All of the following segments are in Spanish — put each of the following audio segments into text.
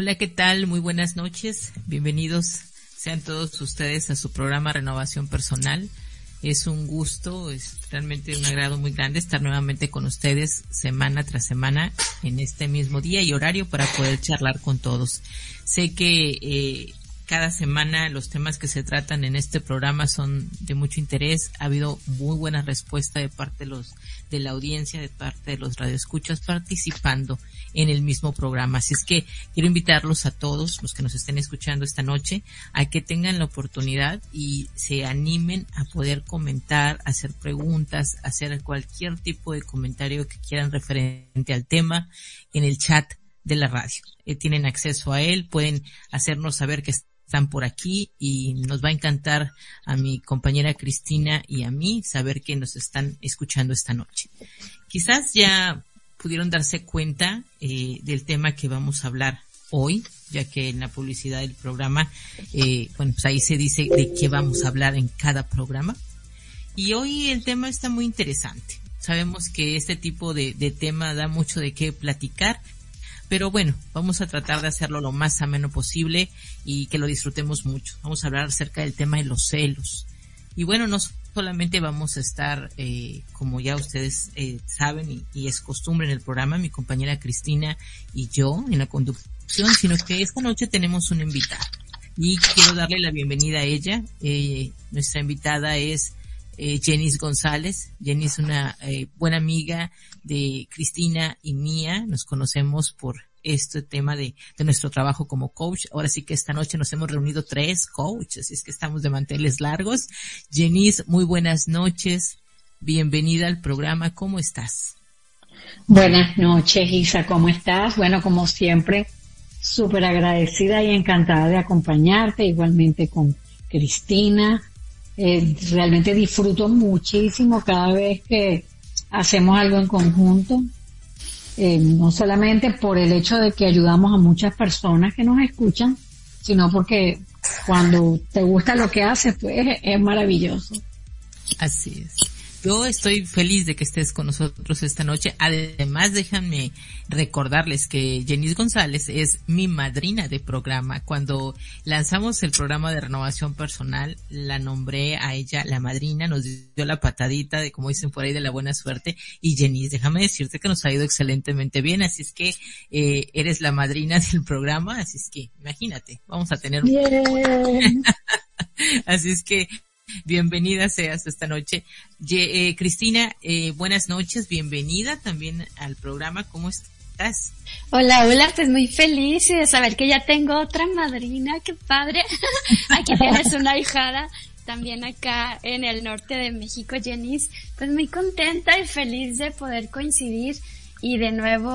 Hola, ¿qué tal? Muy buenas noches. Bienvenidos sean todos ustedes a su programa Renovación Personal. Es un gusto, es realmente un agrado muy grande estar nuevamente con ustedes semana tras semana en este mismo día y horario para poder charlar con todos. Sé que eh, cada semana los temas que se tratan en este programa son de mucho interés. Ha habido muy buena respuesta de parte de los de la audiencia, de parte de los radioescuchas participando en el mismo programa. Así es que quiero invitarlos a todos los que nos estén escuchando esta noche a que tengan la oportunidad y se animen a poder comentar, hacer preguntas, hacer cualquier tipo de comentario que quieran referente al tema en el chat de la radio. Eh, tienen acceso a él, pueden hacernos saber que por aquí y nos va a encantar a mi compañera Cristina y a mí saber que nos están escuchando esta noche. Quizás ya pudieron darse cuenta eh, del tema que vamos a hablar hoy, ya que en la publicidad del programa, eh, bueno, pues ahí se dice de qué vamos a hablar en cada programa. Y hoy el tema está muy interesante. Sabemos que este tipo de tema da mucho de qué platicar pero bueno, vamos a tratar de hacerlo lo más ameno posible y que lo disfrutemos mucho. Vamos a hablar acerca del tema de los celos. Y bueno, no solamente vamos a estar, eh, como ya ustedes eh, saben y, es costumbre en el programa, mi compañera Cristina y yo en la conducción, sino que esta noche tenemos una invitada. Y quiero darle la bienvenida a ella. Eh, nuestra invitada es eh, González. Jenny es una eh, buena amiga de Cristina y mía. Nos conocemos por este tema de, de, nuestro trabajo como coach. Ahora sí que esta noche nos hemos reunido tres coaches, así es que estamos de manteles largos. Jenny, muy buenas noches. Bienvenida al programa. ¿Cómo estás? Buenas noches, Isa. ¿Cómo estás? Bueno, como siempre, súper agradecida y encantada de acompañarte, igualmente con Cristina, eh, realmente disfruto muchísimo cada vez que hacemos algo en conjunto, eh, no solamente por el hecho de que ayudamos a muchas personas que nos escuchan, sino porque cuando te gusta lo que haces, pues es maravilloso. Así es. Yo estoy feliz de que estés con nosotros esta noche. Además, déjenme recordarles que Jenny González es mi madrina de programa. Cuando lanzamos el programa de renovación personal, la nombré a ella la madrina, nos dio la patadita de, como dicen por ahí, de la buena suerte. Y Jenny, déjame decirte que nos ha ido excelentemente bien. Así es que eh, eres la madrina del programa. Así es que, imagínate, vamos a tener... así es que Bienvenida seas esta noche. Eh, Cristina, eh, buenas noches, bienvenida también al programa. ¿Cómo estás? Hola, hola, pues muy feliz de saber que ya tengo otra madrina, qué padre. Aquí tienes una hijada también acá en el norte de México, Jenny. Pues muy contenta y feliz de poder coincidir y de nuevo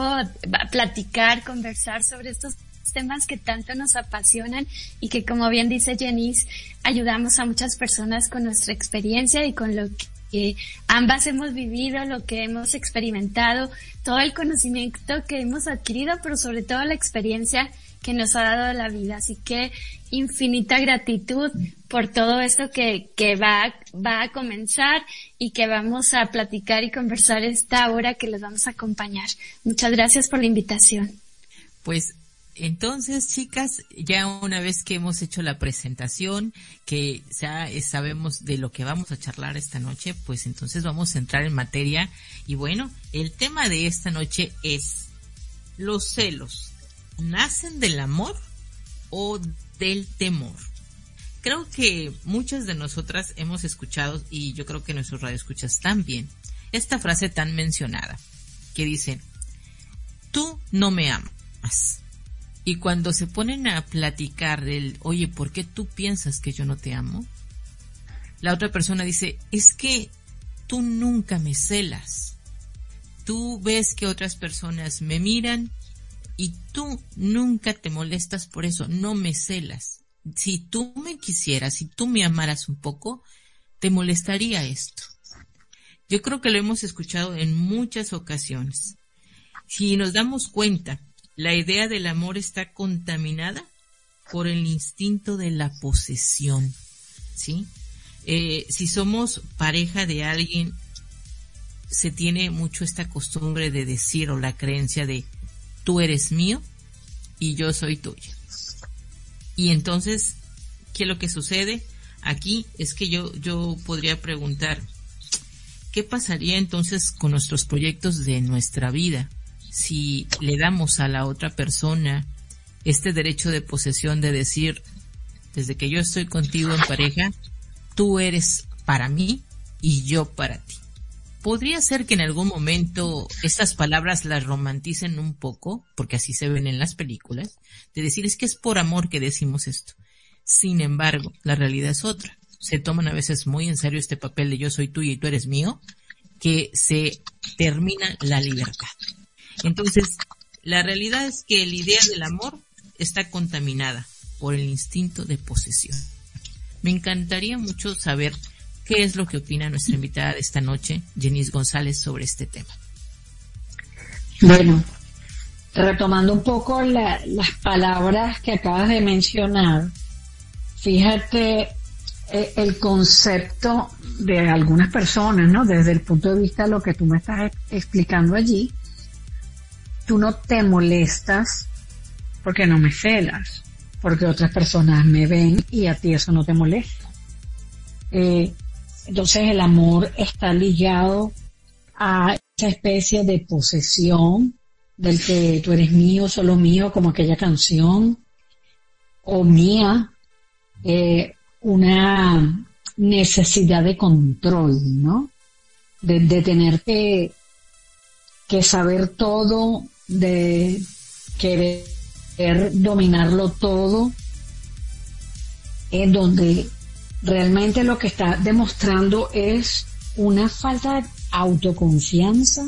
platicar, conversar sobre estos temas que tanto nos apasionan y que como bien dice Jenice, ayudamos a muchas personas con nuestra experiencia y con lo que ambas hemos vivido, lo que hemos experimentado, todo el conocimiento que hemos adquirido, pero sobre todo la experiencia que nos ha dado la vida. Así que infinita gratitud por todo esto que, que va, va a comenzar y que vamos a platicar y conversar esta hora que les vamos a acompañar. Muchas gracias por la invitación. Pues entonces, chicas, ya una vez que hemos hecho la presentación, que ya sabemos de lo que vamos a charlar esta noche, pues entonces vamos a entrar en materia. Y bueno, el tema de esta noche es los celos. ¿Nacen del amor o del temor? Creo que muchas de nosotras hemos escuchado, y yo creo que nuestros radioescuchas también, esta frase tan mencionada, que dice, tú no me amas y cuando se ponen a platicar del, oye, ¿por qué tú piensas que yo no te amo? La otra persona dice, es que tú nunca me celas. Tú ves que otras personas me miran y tú nunca te molestas por eso, no me celas. Si tú me quisieras, si tú me amaras un poco, te molestaría esto. Yo creo que lo hemos escuchado en muchas ocasiones. Si nos damos cuenta la idea del amor está contaminada por el instinto de la posesión, ¿sí? Eh, si somos pareja de alguien, se tiene mucho esta costumbre de decir o la creencia de tú eres mío y yo soy tuya. Y entonces, ¿qué es lo que sucede? Aquí es que yo, yo podría preguntar, ¿qué pasaría entonces con nuestros proyectos de nuestra vida si le damos a la otra persona este derecho de posesión de decir, desde que yo estoy contigo en pareja, tú eres para mí y yo para ti? Podría ser que en algún momento estas palabras las romanticen un poco, porque así se ven en las películas, de decir es que es por amor que decimos esto. Sin embargo, la realidad es otra. Se toman a veces muy en serio este papel de yo soy tuyo y tú eres mío, que se termina la libertad. Entonces, la realidad es que la idea del amor está contaminada por el instinto de posesión. Me encantaría mucho saber ¿Qué es lo que opina nuestra invitada de esta noche, Jenis González, sobre este tema? Bueno, retomando un poco las palabras que acabas de mencionar, fíjate eh, el concepto de algunas personas, ¿no? Desde el punto de vista de lo que tú me estás explicando allí, tú no te molestas porque no me celas, porque otras personas me ven y a ti eso no te molesta. Eh, entonces el amor está ligado a esa especie de posesión del que tú eres mío, solo mío, como aquella canción, o mía, eh, una necesidad de control, ¿no? De, tener que, que saber todo, de querer dominarlo todo, en donde realmente lo que está demostrando es una falta de autoconfianza,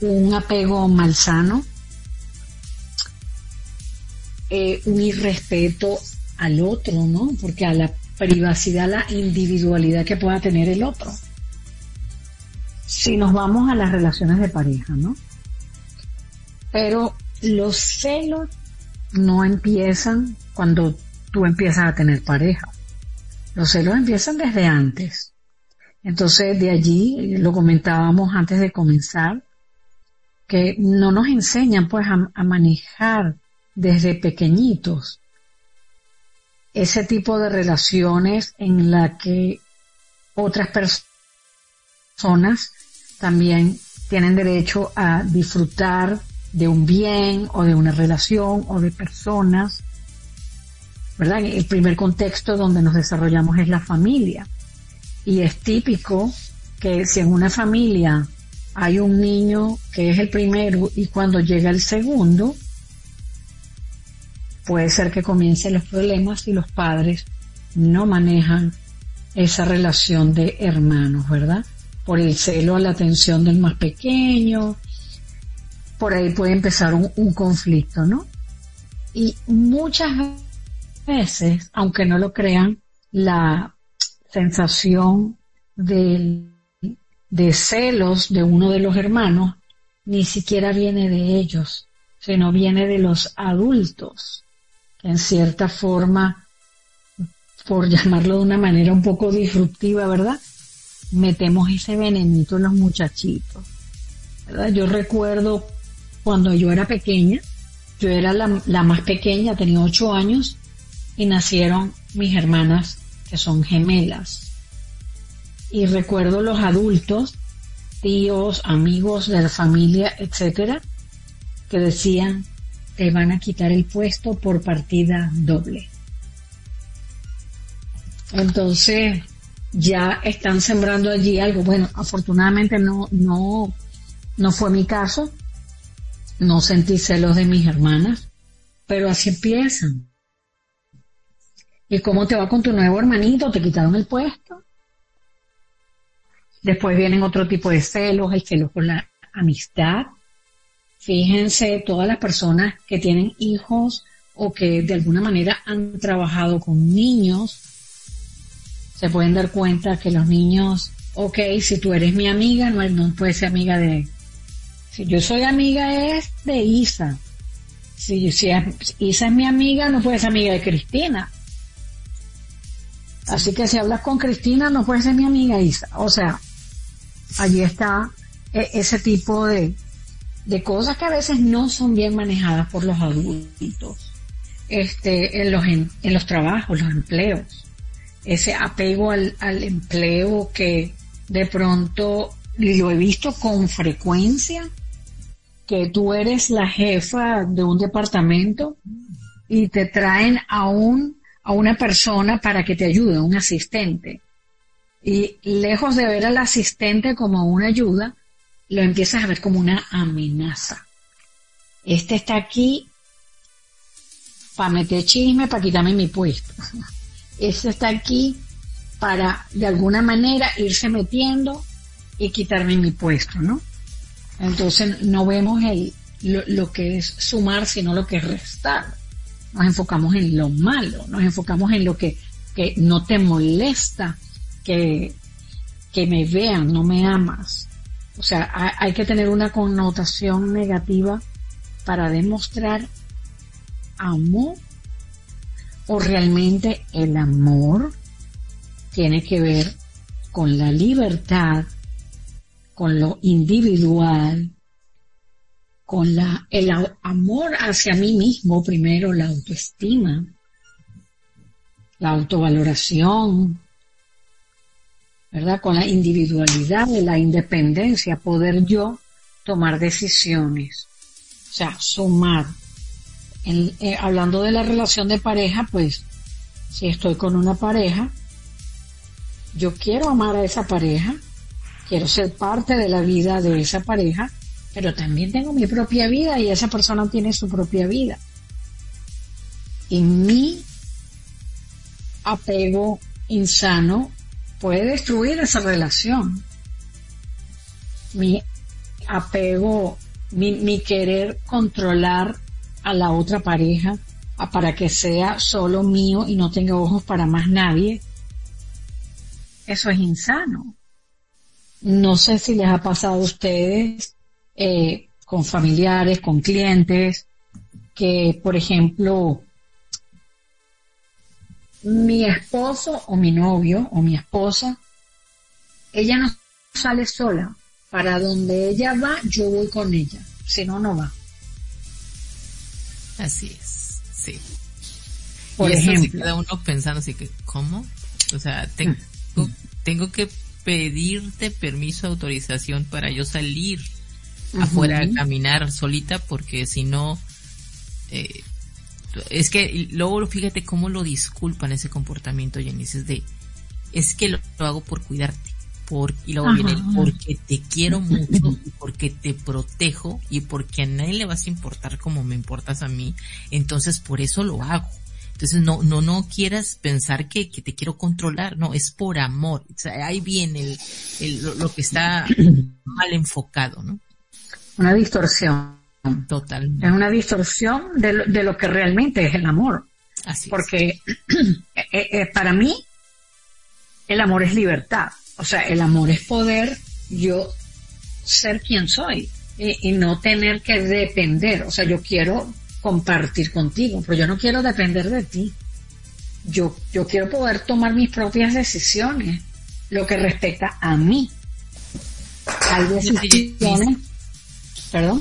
un apego malsano, eh, un irrespeto al otro, ¿no? Porque a la privacidad, la individualidad que pueda tener el otro. Si nos vamos a las relaciones de pareja, ¿no? Pero los celos no empiezan cuando tú empiezas a tener pareja. Los celos empiezan desde antes. Entonces, de allí, lo comentábamos antes de comenzar, que no nos enseñan pues a, manejar desde pequeñitos ese tipo de relaciones en la que otras personas también tienen derecho a disfrutar de un bien o de una relación o de personas ¿verdad? El primer contexto donde nos desarrollamos es la familia. Y es típico que si en una familia hay un niño que es el primero y cuando llega el segundo, puede ser que comiencen los problemas si los padres no manejan esa relación de hermanos, ¿verdad? Por el celo a la atención del más pequeño, por ahí puede empezar un, conflicto, ¿no? Y muchas veces aunque no lo crean, la sensación de celos de uno de los hermanos ni siquiera viene de ellos, sino viene de los adultos, que en cierta forma, por llamarlo de una manera un poco disruptiva, ¿verdad? Metemos ese venenito en los muchachitos. ¿verdad? Yo recuerdo cuando yo era pequeña, yo era la, la más pequeña, tenía ocho años, y nacieron mis hermanas que son gemelas. Y recuerdo los adultos, tíos, amigos de la familia, etcétera, que decían te van a quitar el puesto por partida doble. Entonces, ya están sembrando allí algo. Bueno, afortunadamente no, no, no fue mi caso. No sentí celos de mis hermanas, pero así empiezan. ¿Y cómo te va con tu nuevo hermanito? ¿Te quitaron el puesto? Después vienen otro tipo de celos, el celo con la amistad. Fíjense, todas las personas que tienen hijos o que de alguna manera han trabajado con niños, se pueden dar cuenta que los niños, ok, si tú eres mi amiga, no, no puedes ser amiga de... Si yo soy amiga es de Isa. Si, si Isa es mi amiga, no puedes ser amiga de Cristina. Así que si hablas con Cristina, no puede ser mi amiga Isa. O sea, allí está e, ese tipo de, de cosas que a veces no son bien manejadas por los adultos, este, en los, en, los trabajos, los empleos, ese apego al, al empleo que de pronto lo he visto con frecuencia, que tú eres la jefa de un departamento y te traen a un, a una persona para que te ayude, un asistente. Y lejos de ver al asistente como una ayuda, lo empiezas a ver como una amenaza. Este está aquí para meter chisme, para quitarme mi puesto. Este está aquí para de alguna manera irse metiendo y quitarme mi puesto, ¿no? Entonces no vemos el, lo, que es sumar, sino lo que es restar. Nos enfocamos en lo malo, nos enfocamos en lo que, que no te molesta, que, que me vean, no me amas. O sea, hay, que tener una connotación negativa para demostrar amor o realmente el amor tiene que ver con la libertad, con lo individual, con la, el amor hacia mí mismo primero, la autoestima, la autovaloración, ¿verdad? Con la individualidad, la independencia, poder yo tomar decisiones, o sea, sumar. Eh, hablando de la relación de pareja, pues, si estoy con una pareja, yo quiero amar a esa pareja, quiero ser parte de la vida de esa pareja, pero también tengo mi propia vida y esa persona tiene su propia vida. Y mi apego insano puede destruir esa relación. Mi apego, mi, querer controlar a la otra pareja para que sea solo mío y no tenga ojos para más nadie, eso es insano. No sé si les ha pasado a ustedes eh, con familiares, con clientes, que por ejemplo, mi esposo o mi novio o mi esposa, ella no sale sola. Para donde ella va, yo voy con ella. Si no, no va. Así es, sí. Por y ejemplo, queda uno pensando así que, ¿cómo? O sea, tengo, tengo que pedirte permiso, autorización para yo salir afuera a caminar solita porque si no, eh, es que luego fíjate cómo lo disculpan ese comportamiento, Jenny, es de, es que lo, hago por cuidarte. Por, y luego viene porque te quiero mucho porque te protejo y porque a nadie le vas a importar como me importas a mí, entonces por eso lo hago. Entonces no, no, no quieras pensar que, que te quiero controlar, no, es por amor. O sea, ahí viene el, lo, que está mal enfocado, ¿no? Una distorsión. Total. Es una distorsión de lo, de lo que realmente es el amor. Así Porque eh, eh, para mí el amor es libertad. O sea, el amor es poder yo ser quien soy y, y no tener que depender. O sea, yo quiero compartir contigo, pero yo no quiero depender de ti. Yo, yo quiero poder tomar mis propias decisiones, lo que respecta a mí. Hay decisiones, perdón.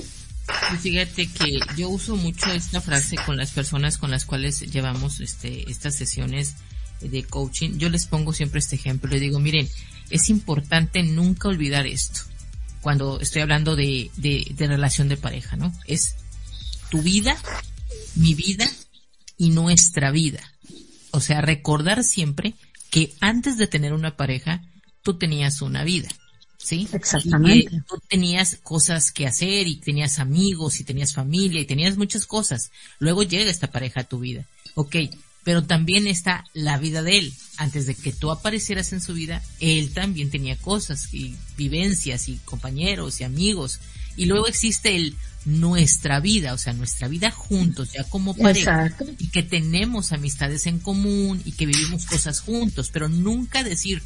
Fíjate que yo uso mucho esta frase con las personas con las cuales llevamos este, estas sesiones de coaching. Yo les pongo siempre este ejemplo. Les digo, miren, es importante nunca olvidar esto. Cuando estoy hablando de, de, de relación de pareja, ¿no? Es tu vida, mi vida y nuestra vida. O sea, recordar siempre que antes de tener una pareja, tú tenías una vida. ¿Sí? Exactamente. tú tenías cosas que hacer y tenías amigos y tenías familia y tenías muchas cosas. Luego llega esta pareja a tu vida. Ok, pero también está la vida de él. Antes de que tú aparecieras en su vida, él también tenía cosas y vivencias y compañeros y amigos. Y luego existe el nuestra vida, o sea, nuestra vida juntos, ya como pareja, y que tenemos amistades en común y que vivimos cosas juntos, pero nunca decir,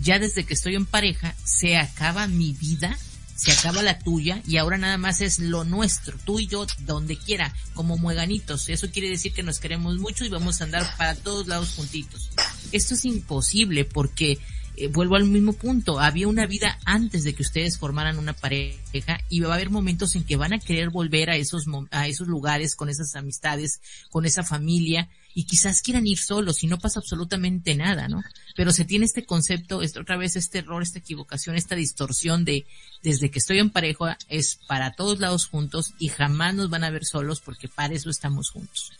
ya desde que estoy en pareja, se acaba mi vida, se acaba la tuya y ahora nada más es lo nuestro, tú y yo, donde quiera, como mueganitos. Eso quiere decir que nos queremos mucho y vamos a andar para todos lados juntitos. Esto es imposible porque eh, vuelvo al mismo punto, había una vida antes de que ustedes formaran una pareja y va a haber momentos en que van a querer volver a esos, a esos lugares con esas amistades, con esa familia y quizás quieran ir solos y no pasa absolutamente nada, ¿no? Pero se tiene este concepto, este, otra vez este error, esta equivocación, esta distorsión de desde que estoy en pareja es para todos lados juntos y jamás nos van a ver solos porque para eso estamos juntos.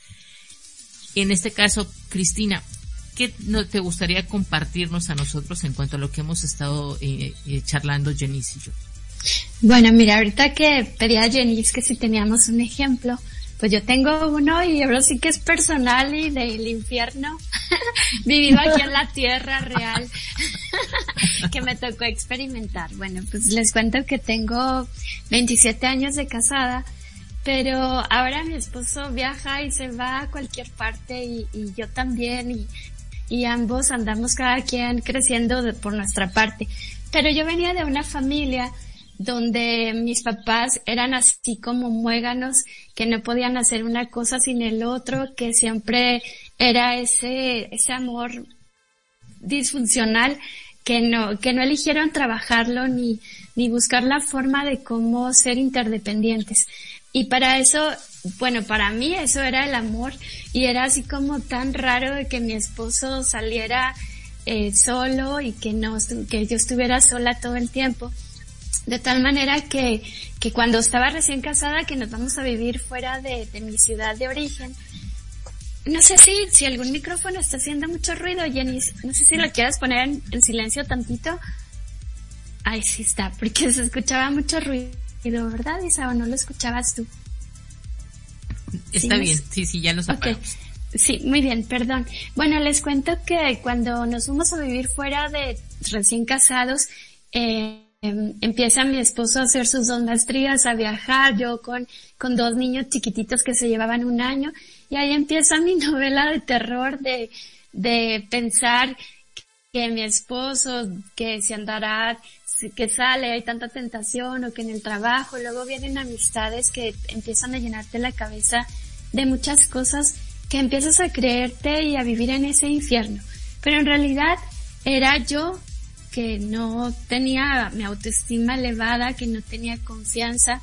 En este caso, Cristina, ¿qué te gustaría compartirnos a nosotros en cuanto a lo que hemos estado eh, eh, charlando Jenice y yo? Bueno, mira, ahorita que pedía Jenice que si teníamos un ejemplo, pues yo tengo uno y ahora sí que es personal y del infierno, vivido aquí en la tierra real, que me tocó experimentar. Bueno, pues les cuento que tengo 27 años de casada, pero ahora mi esposo viaja y se va a cualquier parte y, yo también y, y ambos andamos cada quien creciendo por nuestra parte. Pero yo venía de una familia donde mis papás eran así como muéganos, que no podían hacer una cosa sin el otro, que siempre era ese, ese amor disfuncional que no, que no eligieron trabajarlo ni, ni buscar la forma de cómo ser interdependientes. Y para eso, bueno, para mí eso era el amor y era así como tan raro de que mi esposo saliera eh, solo y que no, que yo estuviera sola todo el tiempo. De tal manera que, que cuando estaba recién casada, que nos vamos a vivir fuera de, de mi ciudad de origen, no sé si, si algún micrófono está haciendo mucho ruido, Jenny. No sé si lo quieras poner en, silencio tantito. Ahí sí está, porque se escuchaba mucho ruido, ¿verdad, Isa? ¿O no lo escuchabas tú? Está bien, sí, sí, ya lo okay. Sí, muy bien, perdón. Bueno, les cuento que cuando nos fuimos a vivir fuera de recién casados, eh, Em, empieza mi esposo a hacer sus dos maestrías, a viajar, yo con, con dos niños chiquititos que se llevaban un año, y ahí empieza mi novela de terror de, de pensar que mi esposo, que se andará, que sale, hay tanta tentación, o que en el trabajo, luego vienen amistades que empiezan a llenarte la cabeza de muchas cosas que empiezas a creerte y a vivir en ese infierno. Pero en realidad era yo que no tenía mi autoestima elevada, que no tenía confianza,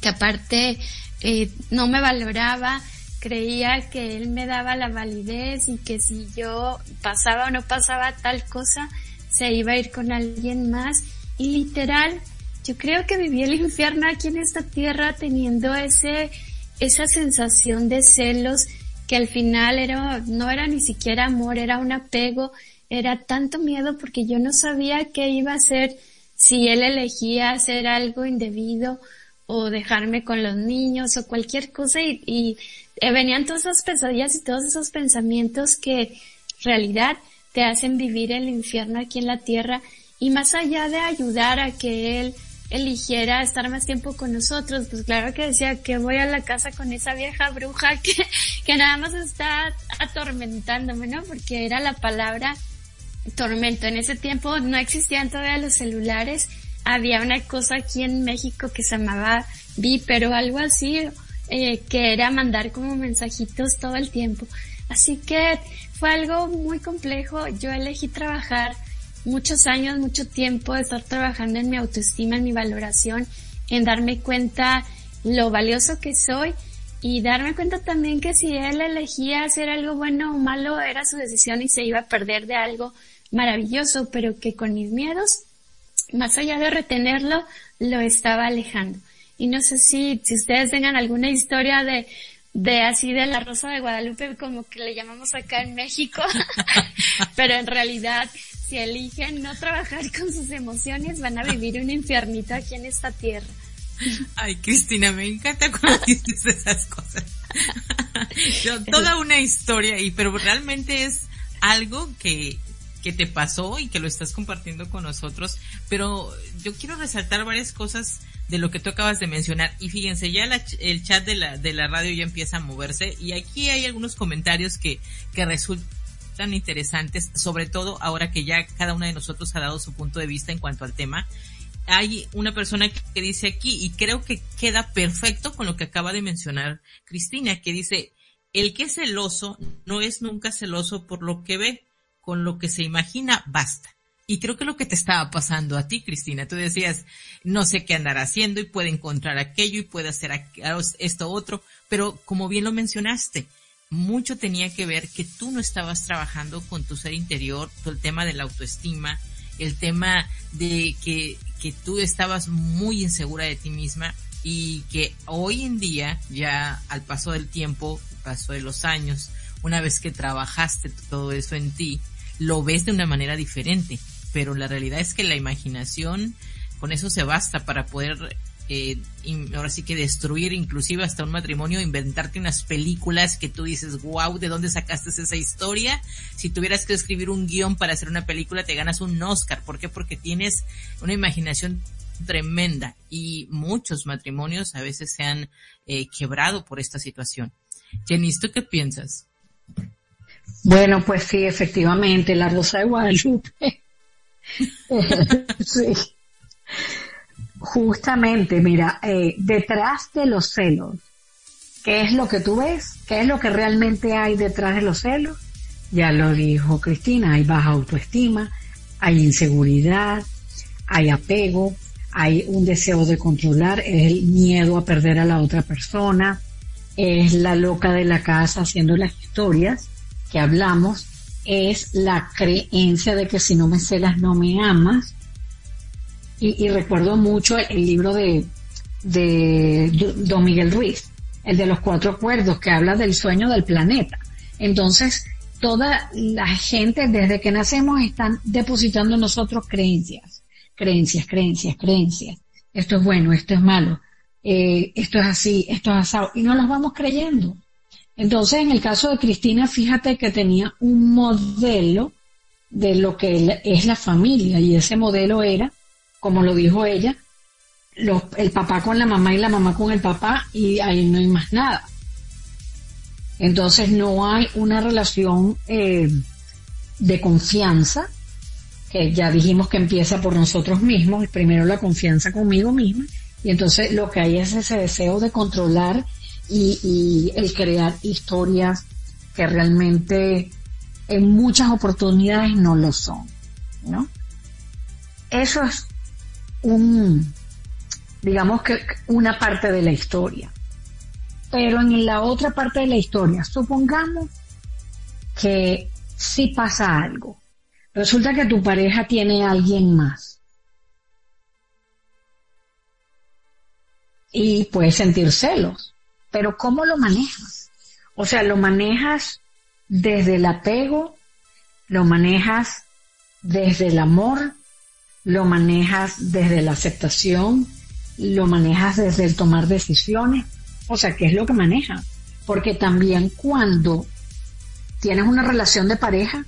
que aparte eh, no me valoraba, creía que él me daba la validez y que si yo pasaba o no pasaba tal cosa, se iba a ir con alguien más. Y literal, yo creo que viví el infierno aquí en esta tierra teniendo ese, esa sensación de celos que al final era, no era ni siquiera amor, era un apego era tanto miedo porque yo no sabía qué iba a hacer si él elegía hacer algo indebido o dejarme con los niños o cualquier cosa. Y, y eh, venían todas esas pesadillas y todos esos pensamientos que en realidad te hacen vivir el infierno aquí en la tierra. Y más allá de ayudar a que él eligiera estar más tiempo con nosotros, pues claro que decía que voy a la casa con esa vieja bruja que, que nada más está atormentándome, ¿no? Porque era la palabra tormento. En ese tiempo no existían todavía los celulares. Había una cosa aquí en México que se llamaba Viper o algo así, eh, que era mandar como mensajitos todo el tiempo. Así que fue algo muy complejo. Yo elegí trabajar muchos años, mucho tiempo, estar trabajando en mi autoestima, en mi valoración, en darme cuenta lo valioso que soy y darme cuenta también que si él elegía hacer algo bueno o malo era su decisión y se iba a perder de algo maravilloso, pero que con mis miedos, más allá de retenerlo, lo estaba alejando. Y no sé si, si ustedes tengan alguna historia de, de así de la Rosa de Guadalupe, como que le llamamos acá en México, pero en realidad, si eligen no trabajar con sus emociones, van a vivir un infiernito aquí en esta tierra. Ay, Cristina, me encanta cuando dices esas cosas. toda una historia, y pero realmente es algo que que te pasó y que lo estás compartiendo con nosotros, pero yo quiero resaltar varias cosas de lo que tú acabas de mencionar y fíjense, ya el chat de la, de la radio ya empieza a moverse y aquí hay algunos comentarios que, que resultan interesantes, sobre todo ahora que ya cada uno de nosotros ha dado su punto de vista en cuanto al tema. Hay una persona que dice aquí, y creo que queda perfecto con lo que acaba de mencionar Cristina, que dice, el que es celoso no es nunca celoso por lo que ve, con lo que se imagina basta. Y creo que lo que te estaba pasando a ti, Cristina, tú decías, no sé qué andar haciendo y puede encontrar aquello y puede hacer esto otro, pero como bien lo mencionaste, mucho tenía que ver que tú no estabas trabajando con tu ser interior, todo el tema de la autoestima, el tema de que, que tú estabas muy insegura de ti misma y que hoy en día, ya al paso del tiempo, paso de los años, una vez que trabajaste todo eso en ti, lo ves de una manera diferente. Pero la realidad es que la imaginación, con eso se basta para poder eh, ahora sí que destruir inclusive hasta un matrimonio, inventarte unas películas que tú dices, wow, ¿de dónde sacaste esa historia? Si tuvieras que escribir un guion para hacer una película, te ganas un Oscar. ¿Por qué? Porque tienes una imaginación tremenda y muchos matrimonios a veces se han eh, quebrado por esta situación. Jenny, ¿tú qué piensas? Bueno, pues sí, efectivamente, la Rosa de Guadalupe. sí. Justamente, mira, eh, detrás de los celos, ¿qué es lo que tú ves? ¿Qué es lo que realmente hay detrás de los celos? Ya lo dijo Cristina, hay baja autoestima, hay inseguridad, hay apego, hay un deseo de controlar, es el miedo a perder a la otra persona, es la loca de la casa haciendo las historias que hablamos, es la creencia de que si no me celas no me amas. Y, recuerdo mucho el, libro de, de Don Miguel Ruiz, el de los cuatro acuerdos, que habla del sueño del planeta. Entonces, toda la gente desde que nacemos están depositando en nosotros creencias, creencias, creencias, creencias. Esto es bueno, esto es malo, eh, esto es así, esto es asado, y no las vamos creyendo. Entonces, en el caso de Cristina, fíjate que tenía un modelo de lo que es la familia, y ese modelo era, como lo dijo ella, el papá con la mamá y la mamá con el papá, y ahí no hay más nada. Entonces no hay una relación eh, de confianza, que ya dijimos que empieza por nosotros mismos, primero la confianza conmigo misma, y entonces lo que hay es ese deseo de controlar y, el crear historias que realmente en muchas oportunidades no lo son, ¿no? Eso es un, digamos que una parte de la historia. Pero en la otra parte de la historia, supongamos que si pasa algo. Resulta que tu pareja tiene a alguien más. y puedes sentir celos, pero ¿cómo lo manejas? O sea, lo manejas desde el apego, lo manejas desde el amor, lo manejas desde la aceptación, lo manejas desde el tomar decisiones. O sea, ¿qué es lo que manejas? Porque también cuando tienes una relación de pareja,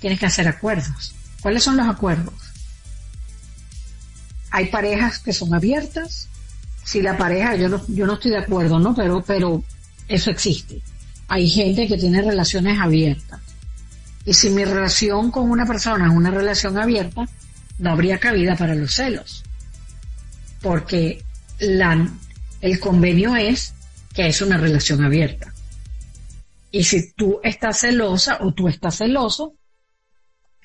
tienes que hacer acuerdos. ¿Cuáles son los acuerdos? Hay parejas que son abiertas, si la pareja, yo no, yo no estoy de acuerdo, ¿no? Pero, pero eso existe. Hay gente que tiene relaciones abiertas. Y si mi relación con una persona es una relación abierta, no habría cabida para los celos. Porque el convenio es que es una relación abierta. Y si tú estás celosa o tú estás celoso,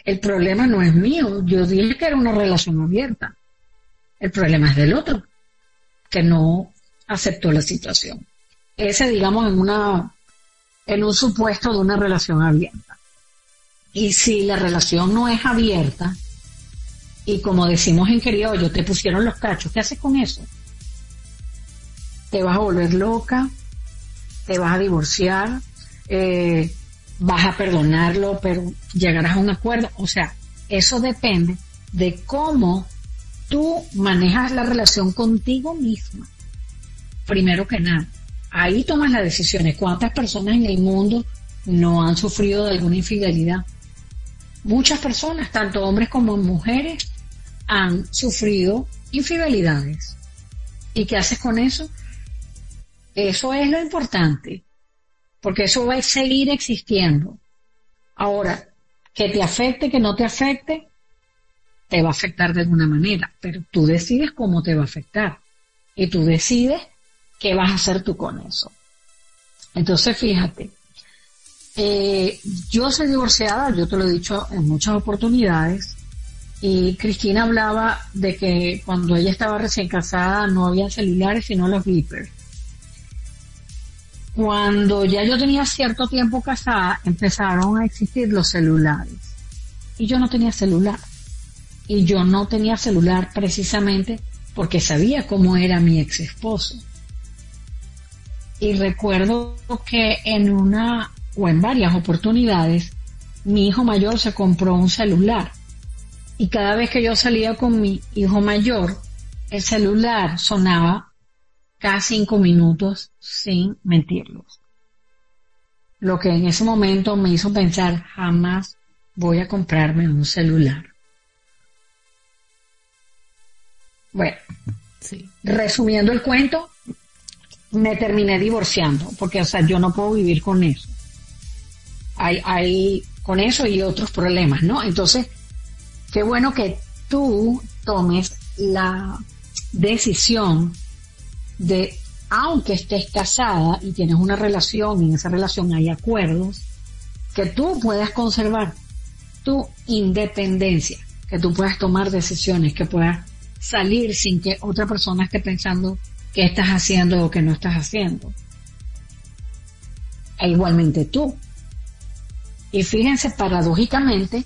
el problema no es mío. Yo dije que era una relación abierta. El problema es del otro que no aceptó la situación. Ese, digamos, en una, en un supuesto de una relación abierta. Y si la relación no es abierta, y como decimos en criollo, te pusieron los cachos, ¿qué haces con eso? Te vas a volver loca, te vas a divorciar, eh, vas a perdonarlo, pero llegarás a un acuerdo. O sea, eso depende de cómo tú manejas la relación contigo misma. Primero que nada, ahí tomas las decisiones. ¿Cuántas personas en el mundo no han sufrido de alguna infidelidad? Muchas personas, tanto hombres como mujeres, han sufrido infidelidades. ¿Y qué haces con eso? Eso es lo importante, porque eso va a seguir existiendo. Ahora, que te afecte, que no te afecte, te va a afectar de alguna manera, pero tú decides cómo te va a afectar y tú decides qué vas a hacer tú con eso. Entonces, fíjate, eh, yo soy divorciada, yo te lo he dicho en muchas oportunidades, y Cristina hablaba de que cuando ella estaba recién casada no había celulares sino los beepers. Cuando ya yo tenía cierto tiempo casada, empezaron a existir los celulares. Y yo no tenía celular. Y yo no tenía celular precisamente porque sabía cómo era mi ex esposo. Y recuerdo que en una o en varias oportunidades mi hijo mayor se compró un celular y cada vez que yo salía con mi hijo mayor, el celular sonaba cada cinco minutos sin mentirlos. Lo que en ese momento me hizo pensar, jamás voy a comprarme un celular. Bueno, resumiendo el cuento, me terminé divorciando, porque o sea, yo no puedo vivir con eso. Hay, hay con eso y otros problemas, ¿no? Entonces, qué bueno que tú tomes la decisión de, aunque estés casada y tienes una relación y en esa relación hay acuerdos, que tú puedas conservar tu independencia, que tú puedas tomar decisiones, que puedas salir sin que otra persona esté pensando qué estás haciendo o qué no estás haciendo. E igualmente tú. Y fíjense, paradójicamente,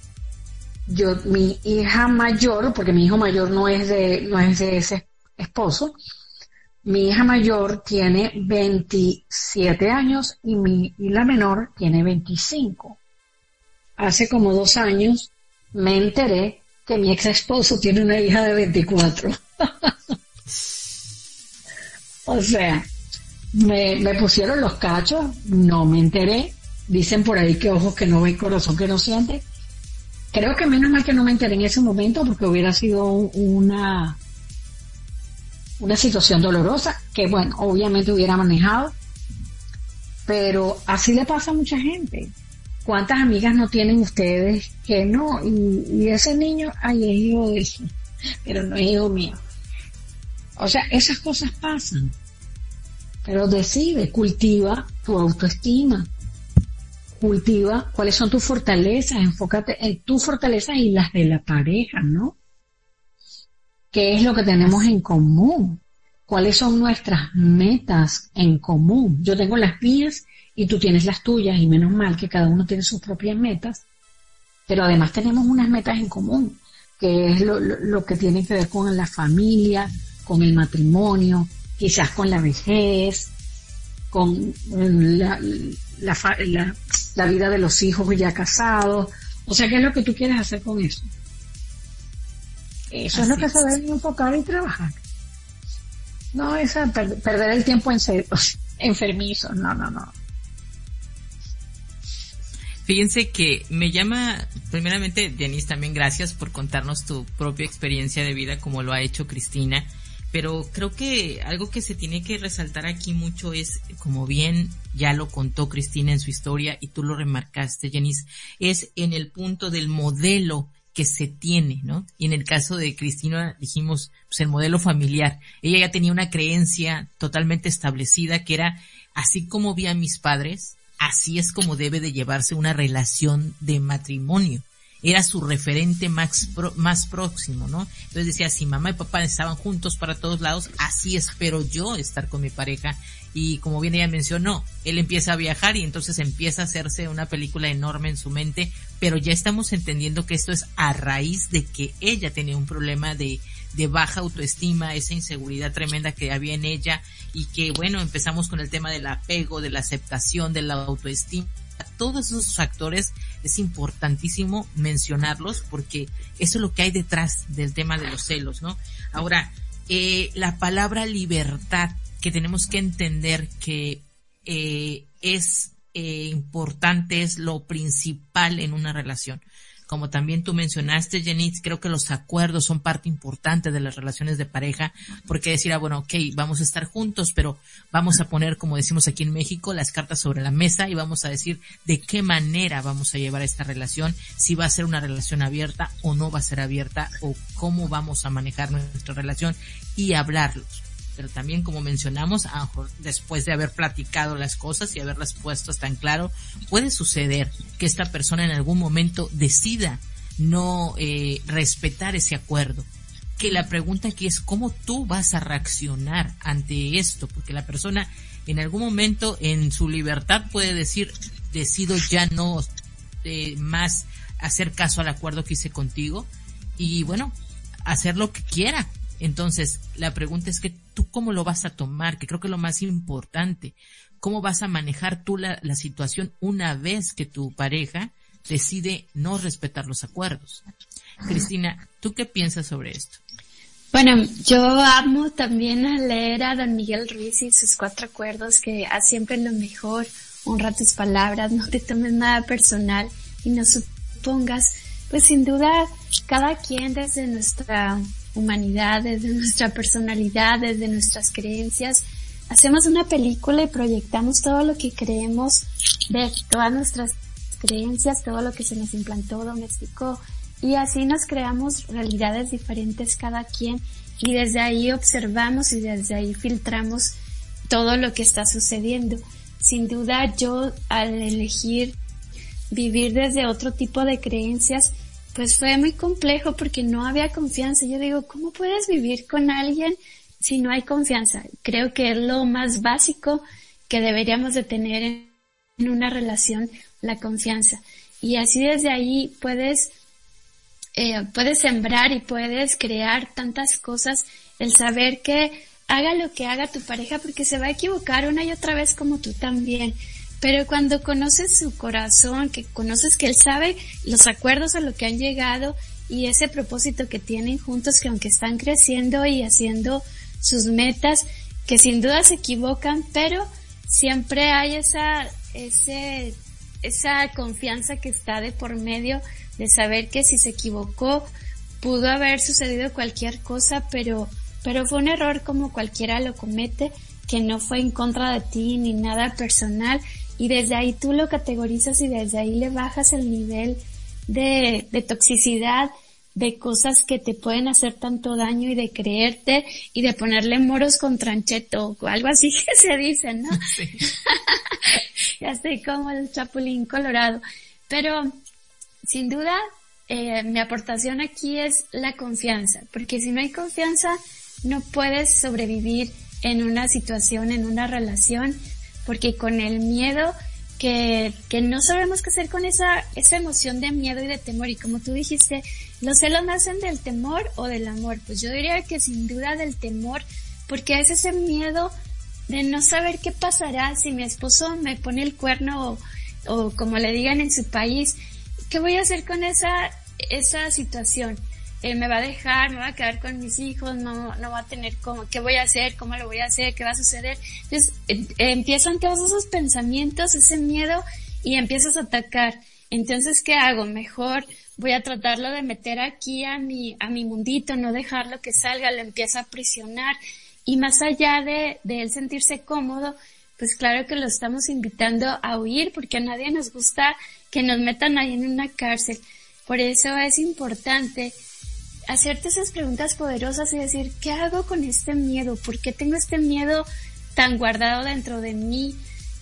yo, mi hija mayor, porque mi hijo mayor no es de, no es de ese esposo, mi hija mayor tiene 27 años y mi, y la menor tiene 25. Hace como dos años me enteré que mi ex esposo tiene una hija de 24. o sea, me, me pusieron los cachos, no me enteré. Dicen por ahí que ojos que no ven, corazón que no siente. Creo que menos mal que no me enteré en ese momento porque hubiera sido una, una situación dolorosa que, bueno, obviamente hubiera manejado. Pero así le pasa a mucha gente. ¿Cuántas amigas no tienen ustedes que no? Y, ese niño, ay, es hijo de eso, pero no es hijo mío. O sea, esas cosas pasan. Pero decide, cultiva tu autoestima, cultiva cuáles son tus fortalezas, enfócate en tus fortalezas y las de la pareja, ¿no? ¿Qué es lo que tenemos en común? ¿Cuáles son nuestras metas en común? Yo tengo las mías y tú tienes las tuyas y menos mal que cada uno tiene sus propias metas, pero además tenemos unas metas en común, que es lo, que tiene que ver con la familia, con el matrimonio, quizás con la vejez, con la, la, vida de los hijos ya casados. O sea, ¿qué es lo que tú quieres hacer con eso? Eso es lo que se debe enfocar y trabajar. No es perder el tiempo en ser enfermizos, no, no, no. Fíjense que me llama, primeramente, Denise, también gracias por contarnos tu propia experiencia de vida como lo ha hecho Cristina pero creo que algo que se tiene que resaltar aquí mucho es, como bien ya lo contó Cristina en su historia y tú lo remarcaste, Janice, es en el punto del modelo que se tiene, ¿no? Y en el caso de Cristina dijimos, pues el modelo familiar. Ella ya tenía una creencia totalmente establecida que era, así como vi a mis padres, así es como debe de llevarse una relación de matrimonio era su referente más, más próximo, ¿no? Entonces decía, si mamá y papá estaban juntos para todos lados, así espero yo estar con mi pareja. Y como bien ella mencionó, él empieza a viajar y entonces empieza a hacerse una película enorme en su mente, pero ya estamos entendiendo que esto es a raíz de que ella tenía un problema de, de baja autoestima, esa inseguridad tremenda que había en ella y que bueno, empezamos con el tema del apego, de la aceptación, de la autoestima todos esos factores es importantísimo mencionarlos porque eso es lo que hay detrás del tema de los celos, ¿no? Ahora, eh, la palabra libertad que tenemos que entender que eh, es eh, importante, es lo principal en una relación como también tú mencionaste, Jenny, creo que los acuerdos son parte importante de las relaciones de pareja, porque decir, ah, bueno, ok, vamos a estar juntos, pero vamos a poner, como decimos aquí en México, las cartas sobre la mesa y vamos a decir de qué manera vamos a llevar esta relación, si va a ser una relación abierta o no va a ser abierta, o cómo vamos a manejar nuestra relación y hablarlos pero también como mencionamos, después de haber platicado las cosas y haberlas puesto tan claro, puede suceder que esta persona en algún momento decida no eh, respetar ese acuerdo. Que la pregunta aquí es cómo tú vas a reaccionar ante esto, porque la persona en algún momento en su libertad puede decir, decido ya no eh, más hacer caso al acuerdo que hice contigo y bueno, hacer lo que quiera. Entonces, la pregunta es que tú cómo lo vas a tomar, que creo que es lo más importante. ¿Cómo vas a manejar tú la, la situación una vez que tu pareja decide no respetar los acuerdos? Cristina, ¿tú qué piensas sobre esto? Bueno, yo amo también a leer a don Miguel Ruiz y sus cuatro acuerdos que haz siempre lo mejor, honra tus palabras, no te tomes nada personal y no supongas, pues sin duda cada quien desde nuestra humanidad, desde nuestra personalidad, desde nuestras creencias, hacemos una película y proyectamos todo lo que creemos de todas nuestras creencias, todo lo que se nos implantó, domesticó, y así nos creamos realidades diferentes cada quien y desde ahí observamos y desde ahí filtramos todo lo que está sucediendo. Sin duda yo al elegir vivir desde otro tipo de creencias, pues fue muy complejo porque no había confianza. Yo digo, ¿cómo puedes vivir con alguien si no hay confianza? Creo que es lo más básico que deberíamos de tener en una relación, la confianza. Y así desde ahí puedes eh, puedes sembrar y puedes crear tantas cosas, el saber que haga lo que haga tu pareja porque se va a equivocar una y otra vez como tú también. Pero cuando conoces su corazón, que conoces que él sabe los acuerdos a lo que han llegado y ese propósito que tienen juntos, que aunque están creciendo y haciendo sus metas, que sin duda se equivocan, pero siempre hay esa, ese, esa confianza que está de por medio de saber que si se equivocó pudo haber sucedido cualquier cosa, pero, pero fue un error como cualquiera lo comete, que no fue en contra de ti ni nada personal y desde ahí tú lo categorizas y desde ahí le bajas el nivel de, de toxicidad, de cosas que te pueden hacer tanto daño y de creerte y de ponerle moros con trancheto o algo así que se dice, ¿no? ya estoy como el chapulín colorado. Pero sin duda, eh, mi aportación aquí es la confianza, porque si no hay confianza, no puedes sobrevivir en una situación, en una relación, porque con el miedo que, que no sabemos qué hacer con esa, esa emoción de miedo y de temor, y como tú dijiste, los celos nacen del temor o del amor, pues yo diría que sin duda del temor, porque es ese miedo de no saber qué pasará si mi esposo me pone el cuerno o, o como le digan en su país, ¿qué voy a hacer con esa, esa situación? Eh, me va a dejar, me va a quedar con mis hijos, no, no va a tener cómo, qué voy a hacer, cómo lo voy a hacer, qué va a suceder. Entonces, eh, empiezan todos esos pensamientos, ese miedo, y empiezas a atacar. Entonces, ¿qué hago? Mejor voy a tratarlo de meter aquí a mi, a mi mundito, no dejarlo que salga, lo empiezo a prisionar. Y más allá de, de él sentirse cómodo, pues claro que lo estamos invitando a huir porque a nadie nos gusta que nos metan ahí en una cárcel. Por eso es importante hacerte esas preguntas poderosas y decir, ¿qué hago con este miedo? ¿Por qué tengo este miedo tan guardado dentro de mí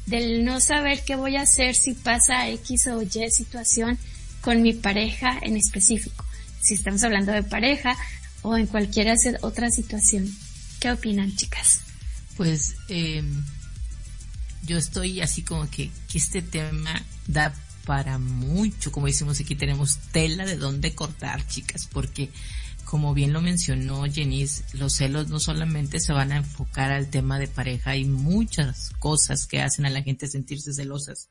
del no saber qué voy a hacer si pasa X o Y situación con mi pareja en específico? Si estamos hablando de pareja o en cualquier otra situación. ¿Qué opinan, chicas? Pues eh, yo estoy así como que, que este tema da para mucho, como decimos aquí, tenemos tela de dónde cortar, chicas, porque como bien lo mencionó Jenice, los celos no solamente se van a enfocar al tema de pareja, hay muchas cosas que hacen a la gente sentirse celosas.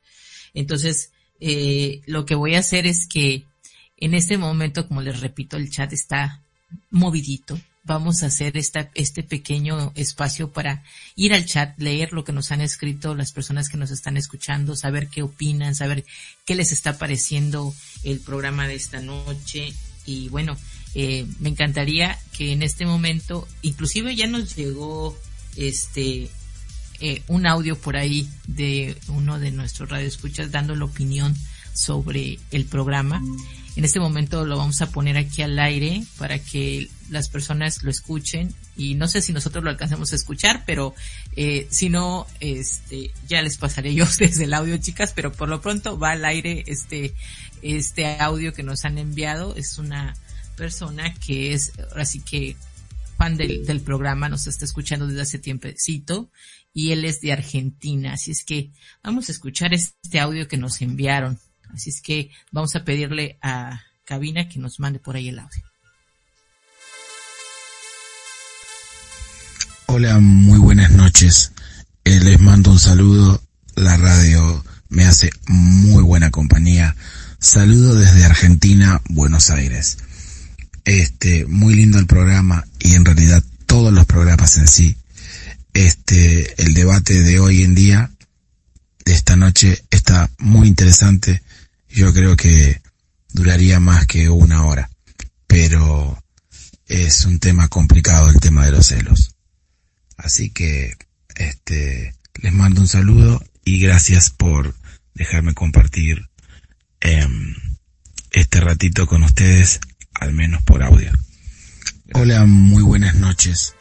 Entonces, eh, lo que voy a hacer es que en este momento, como les repito, el chat está movidito vamos a hacer esta, este pequeño espacio para ir al chat, leer lo que nos han escrito las personas que nos están escuchando, saber qué opinan, saber qué les está pareciendo el programa de esta noche. Y bueno, eh, me encantaría que en este momento, inclusive ya nos llegó este eh, un audio por ahí de uno de nuestros radioescuchas dando la opinión sobre el programa. En este momento lo vamos a poner aquí al aire para que las personas lo escuchen y no sé si nosotros lo alcanzamos a escuchar, pero eh, si no, este, ya les pasaré yo desde el audio, chicas, pero por lo pronto va al aire este, este audio que nos han enviado. Es una persona que es, ahora sí que fan del, del programa, nos está escuchando desde hace tiempecito y él es de Argentina. Así es que vamos a escuchar este audio que nos enviaron. Así es que vamos a pedirle a cabina que nos mande por ahí el audio. Hola, muy buenas noches. Eh, les mando un saludo. La radio me hace muy buena compañía. Saludo desde Argentina, Buenos Aires. Este, muy lindo el programa y en realidad todos los programas en sí. Este, el debate de hoy en día, de esta noche, está muy interesante. Yo creo que duraría más que una hora, pero es un tema complicado el tema de los celos. Así que, este, les mando un saludo y gracias por dejarme compartir em, este ratito con ustedes, al menos por audio. Hola, muy buenas noches.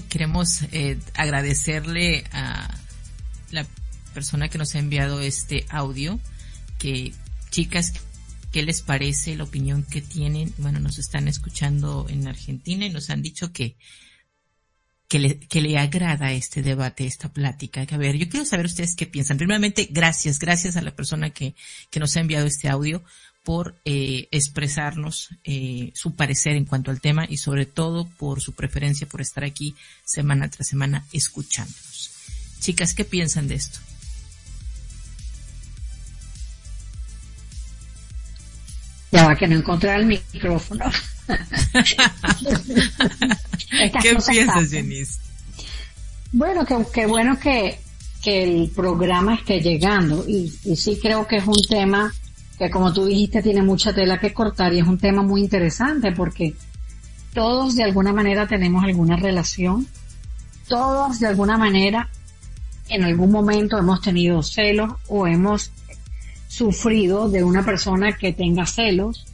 Queremos eh, agradecerle a la persona que nos ha enviado este audio, que chicas, ¿qué les parece la opinión que tienen? Bueno, nos están escuchando en Argentina y nos han dicho que que le, que le agrada este debate, esta plática. A ver, yo quiero saber ustedes qué piensan. Primeramente, gracias, gracias a la persona que, que nos ha enviado este audio por eh, expresarnos eh, su parecer en cuanto al tema y sobre todo por su preferencia por estar aquí semana tras semana escuchándonos. Chicas, ¿qué piensan de esto? Ya va que no encontrar el micrófono. ¿Qué piensas, Jenice? Bueno, que, bueno que, que el programa esté llegando y, y sí creo que es un tema que como tú dijiste tiene mucha tela que cortar y es un tema muy interesante porque todos de alguna manera tenemos alguna relación, todos de alguna manera en algún momento hemos tenido celos o hemos sufrido de una persona que tenga celos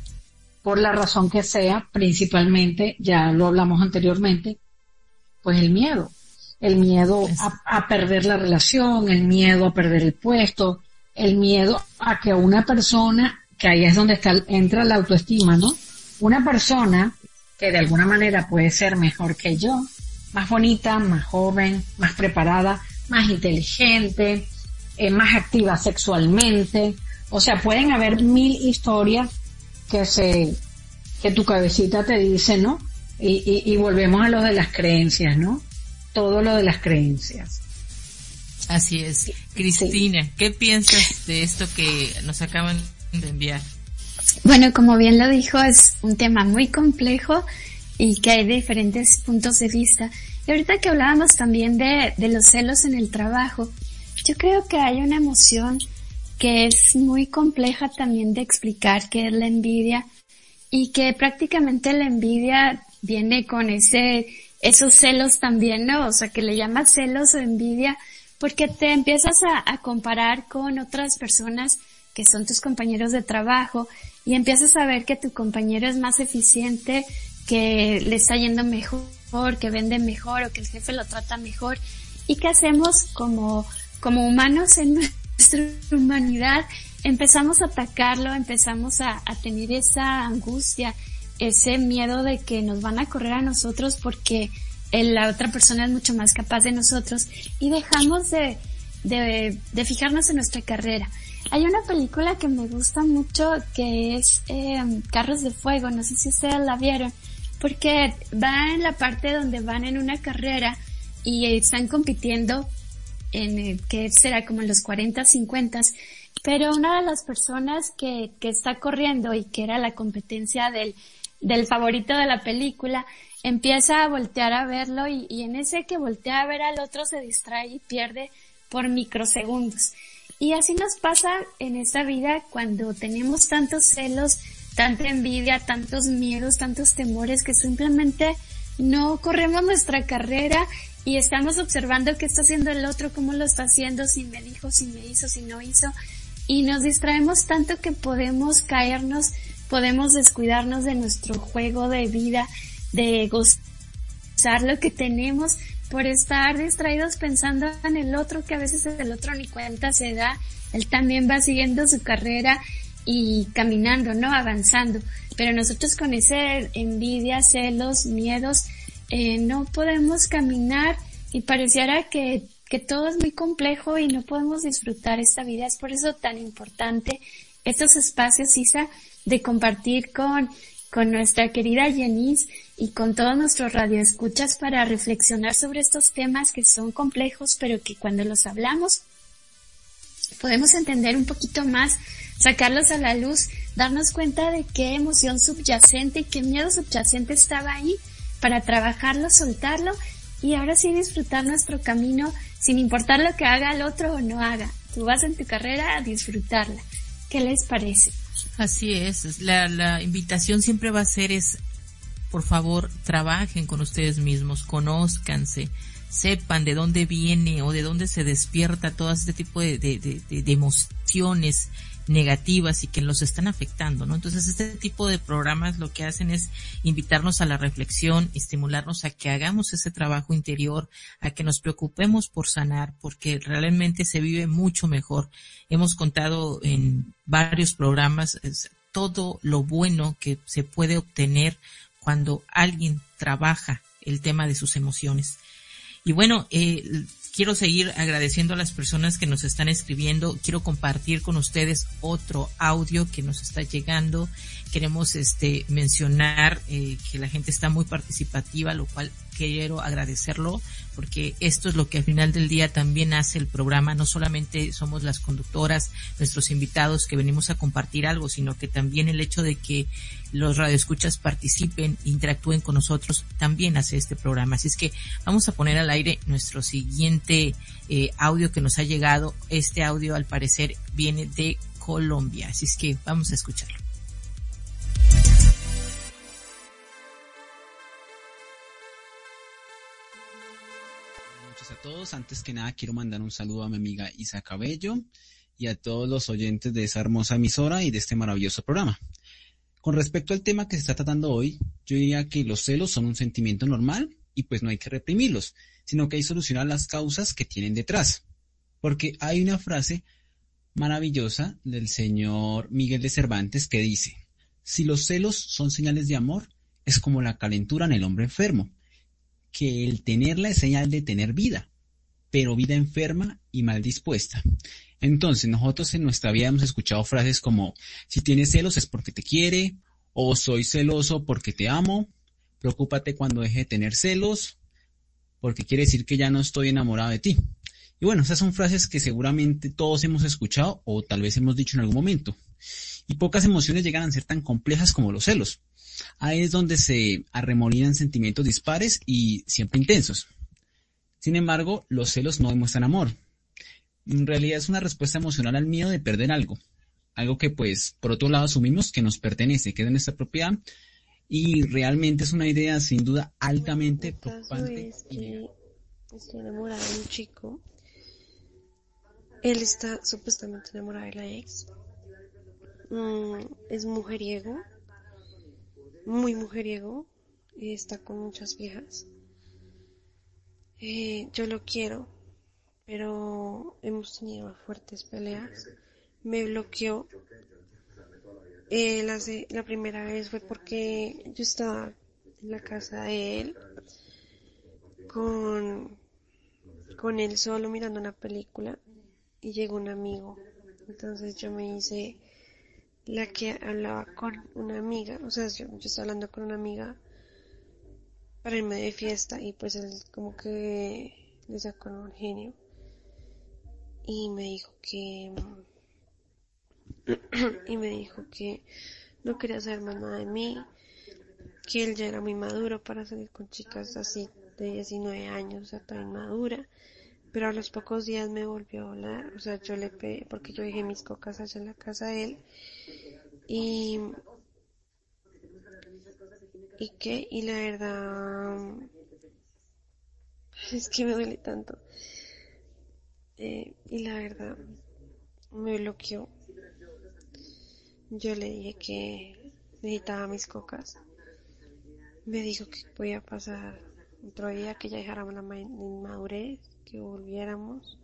por la razón que sea, principalmente, ya lo hablamos anteriormente, pues el miedo. El miedo a, a perder la relación, el miedo a perder el puesto, el miedo a que una persona, que ahí es donde está, entra la autoestima, ¿no? Una persona que de alguna manera puede ser mejor que yo, más bonita, más joven, más preparada, más inteligente, eh, más activa sexualmente. O sea, pueden haber mil historias que se, que tu cabecita te dice, ¿no? Y, y volvemos a lo de las creencias, ¿no? Todo lo de las creencias. Así es. Cristina, ¿qué piensas de esto que nos acaban de enviar? Bueno, como bien lo dijo, es un tema muy complejo y que hay diferentes puntos de vista. Y ahorita que hablábamos también de, de los celos en el trabajo, yo creo que hay una emoción que es muy compleja también de explicar, que es la envidia, y que prácticamente la envidia viene con ese, esos celos también, ¿no? O sea, que le llama celos o envidia, porque te empiezas a, comparar con otras personas que son tus compañeros de trabajo y empiezas a ver que tu compañero es más eficiente, que le está yendo mejor, que vende mejor o que el jefe lo trata mejor. ¿Y qué hacemos como, como humanos en nuestra humanidad? Empezamos a atacarlo, empezamos a, a tener esa angustia, ese miedo de que nos van a correr a nosotros porque la otra persona es mucho más capaz de nosotros y dejamos de, de, de fijarnos en nuestra carrera. Hay una película que me gusta mucho que es eh, Carros de Fuego, no sé si ustedes la vieron, porque va en la parte donde van en una carrera y están compitiendo en el que será como en los 40, 50, pero una de las personas que, que está corriendo y que era la competencia del, del favorito de la película, empieza a voltear a verlo y, en ese que voltea a ver al otro se distrae y pierde por microsegundos. Y así nos pasa en esta vida cuando tenemos tantos celos, tanta envidia, tantos miedos, tantos temores que simplemente no corremos nuestra carrera y estamos observando qué está haciendo el otro, cómo lo está haciendo, si me dijo, si me hizo, si no hizo. Y nos distraemos tanto que podemos caernos, podemos descuidarnos de nuestro juego de vida, de gozar lo que tenemos por estar distraídos pensando en el otro, que a veces el otro ni cuenta se da. Él también va siguiendo su carrera y caminando, ¿no? Avanzando. Pero nosotros con ese envidia, celos, miedos, eh, no podemos caminar y pareciera que, que todo es muy complejo y no podemos disfrutar esta vida. Es por eso tan importante estos espacios, Isa, de compartir con, con nuestra querida Janice y con todos nuestros radioescuchas para reflexionar sobre estos temas que son complejos, pero que cuando los hablamos podemos entender un poquito más sacarlos a la luz, darnos cuenta de qué emoción subyacente qué miedo subyacente estaba ahí para trabajarlo, soltarlo y ahora sí disfrutar nuestro camino sin importar lo que haga el otro o no haga. Tú vas en tu carrera a disfrutarla. ¿Qué les parece? Así es. La, la invitación siempre va a ser es, por favor, trabajen con ustedes mismos, conózcanse, sepan de dónde viene o de dónde se despierta todo este tipo de, de, de, de emociones negativas y que los están afectando, ¿no? Entonces, este tipo de programas lo que hacen es invitarnos a la reflexión, estimularnos a que hagamos ese trabajo interior, a que nos preocupemos por sanar, porque realmente se vive mucho mejor. Hemos contado en varios programas todo lo bueno que se puede obtener cuando alguien trabaja el tema de sus emociones. Y bueno, eh, quiero seguir agradeciendo a las personas que nos están escribiendo. Quiero compartir con ustedes otro audio que nos está llegando. Queremos este mencionar eh, que la gente está muy participativa, lo cual quiero agradecerlo porque esto es lo que al final del día también hace el programa. No solamente somos las conductoras, nuestros invitados que venimos a compartir algo, sino que también el hecho de que los radioescuchas participen, interactúen con nosotros, también hace este programa. Así es que vamos a poner al aire nuestro siguiente eh, audio que nos ha llegado. Este audio al parecer viene de Colombia. Así es que vamos a escucharlo. Todos. Antes que nada quiero mandar un saludo a mi amiga Isa Cabello y a todos los oyentes de esa hermosa emisora y de este maravilloso programa. Con respecto al tema que se está tratando hoy, yo diría que los celos son un sentimiento normal y pues no hay que reprimirlos, sino que hay que solucionar las causas que tienen detrás. Porque hay una frase maravillosa del señor Miguel de Cervantes que dice, si los celos son señales de amor, es como la calentura en el hombre enfermo que el tenerla es señal de tener vida, pero vida enferma y mal dispuesta. Entonces, nosotros en nuestra vida hemos escuchado frases como, si tienes celos es porque te quiere, o soy celoso porque te amo, preocúpate cuando deje de tener celos, porque quiere decir que ya no estoy enamorado de ti. Y bueno, esas son frases que seguramente todos hemos escuchado o tal vez hemos dicho en algún momento. Y pocas emociones llegan a ser tan complejas como los celos. Ahí es donde se arremolinan sentimientos dispares y siempre intensos. Sin embargo, los celos no demuestran amor. En realidad es una respuesta emocional al miedo de perder algo. Algo que pues, por otro lado, asumimos que nos pertenece, que es de nuestra propiedad. Y realmente es una idea sin duda altamente preocupante. estoy enamorada de un chico. Él está supuestamente enamorado de la ex. Mm, es mujeriego muy mujeriego y está con muchas viejas. Eh, yo lo quiero, pero hemos tenido fuertes peleas. Me bloqueó. Eh, la, la primera vez fue porque yo estaba en la casa de él con, con él solo mirando una película y llegó un amigo. Entonces yo me hice la que hablaba con una amiga, o sea, yo, estaba hablando con una amiga para irme de fiesta y pues él como que le sacó un genio y me dijo que y me dijo que no quería saber más nada de mí, que él ya era muy maduro para salir con chicas así de 19 años, o sea, tan inmadura. Pero a los pocos días me volvió a hablar, o sea, yo le pedí, porque yo dejé mis cocas allá en la casa de él. Y, y qué, y la verdad, es que me duele tanto. Eh, y la verdad, me bloqueó. Yo le dije que necesitaba mis cocas. Me dijo que podía pasar otro día, que ya dejáramos la inmadurez, que volviéramos.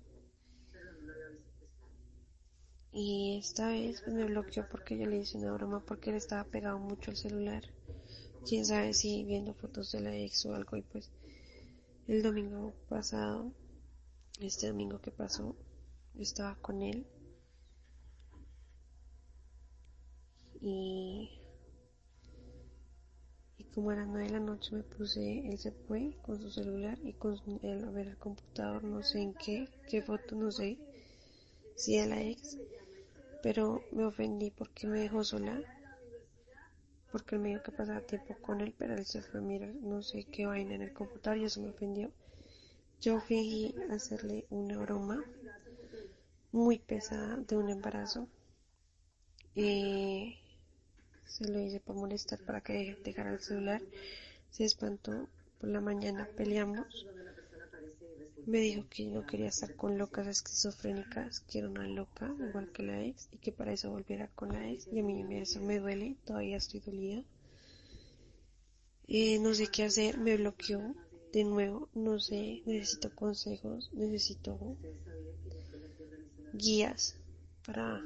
Y esta vez pues, me bloqueó porque yo le hice una broma porque él estaba pegado mucho al celular. Quién sabe si viendo fotos de la ex o algo y pues el domingo pasado, este domingo que pasó, estaba con él y, como era nueve de la noche me puse, él se con su celular y con él a ver el computador, no sé en qué, qué foto, no sé si de la ex, pero me ofendí porque me dejó sola, porque él me dijo que pasaba tiempo con él, pero él se fue a mirar no sé qué vaina en el computador y eso me ofendió. Yo fingí hacerle una broma muy pesada de un embarazo. y se lo hice para molestar para que dejara el celular. Se espantó. Por la mañana peleamos. Me dijo que no quería estar con locas esquizofrénicas, que era una loca, igual que la ex, y que para eso volviera con la ex. Y a mí eso me duele, todavía estoy dolida. Eh, no sé qué hacer, me bloqueó de nuevo, no sé, necesito consejos, necesito guías para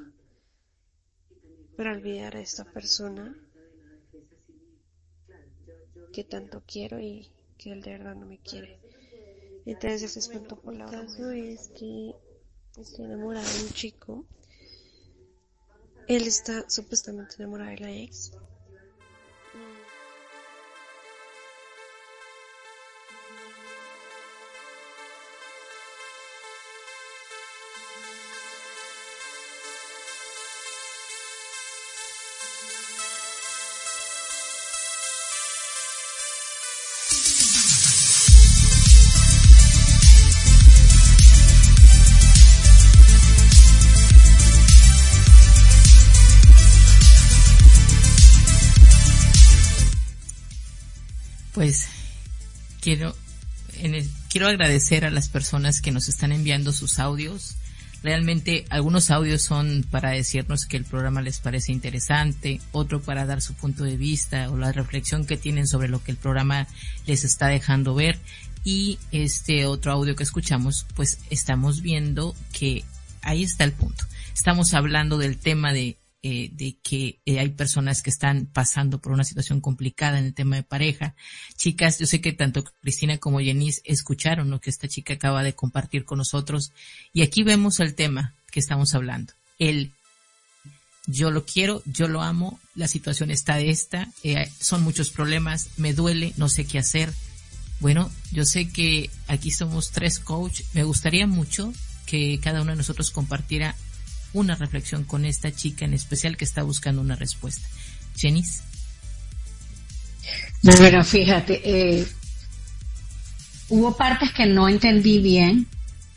para olvidar a esta persona que tanto quiero y que él de verdad no me quiere. Entonces se espantó por la El caso es que estoy enamorada de un chico. Él está supuestamente enamorado de la ex. Quiero, quiero agradecer a las personas que nos están enviando sus audios. Realmente algunos audios son para decirnos que el programa les parece interesante, otro para dar su punto de vista o la reflexión que tienen sobre lo que el programa les está dejando ver y este otro audio que escuchamos pues estamos viendo que ahí está el punto. Estamos hablando del tema de eh, de que eh, hay personas que están pasando por una situación complicada en el tema de pareja. Chicas, yo sé que tanto Cristina como Jenice escucharon lo que esta chica acaba de compartir con nosotros y aquí vemos el tema que estamos hablando. El yo lo quiero, yo lo amo, la situación está de esta, eh, son muchos problemas, me duele, no sé qué hacer. Bueno, yo sé que aquí somos tres coach, me gustaría mucho que cada uno de nosotros compartiera una reflexión con esta chica en especial que está buscando una respuesta. Jenis. Bueno, fíjate, eh, hubo partes que no entendí bien,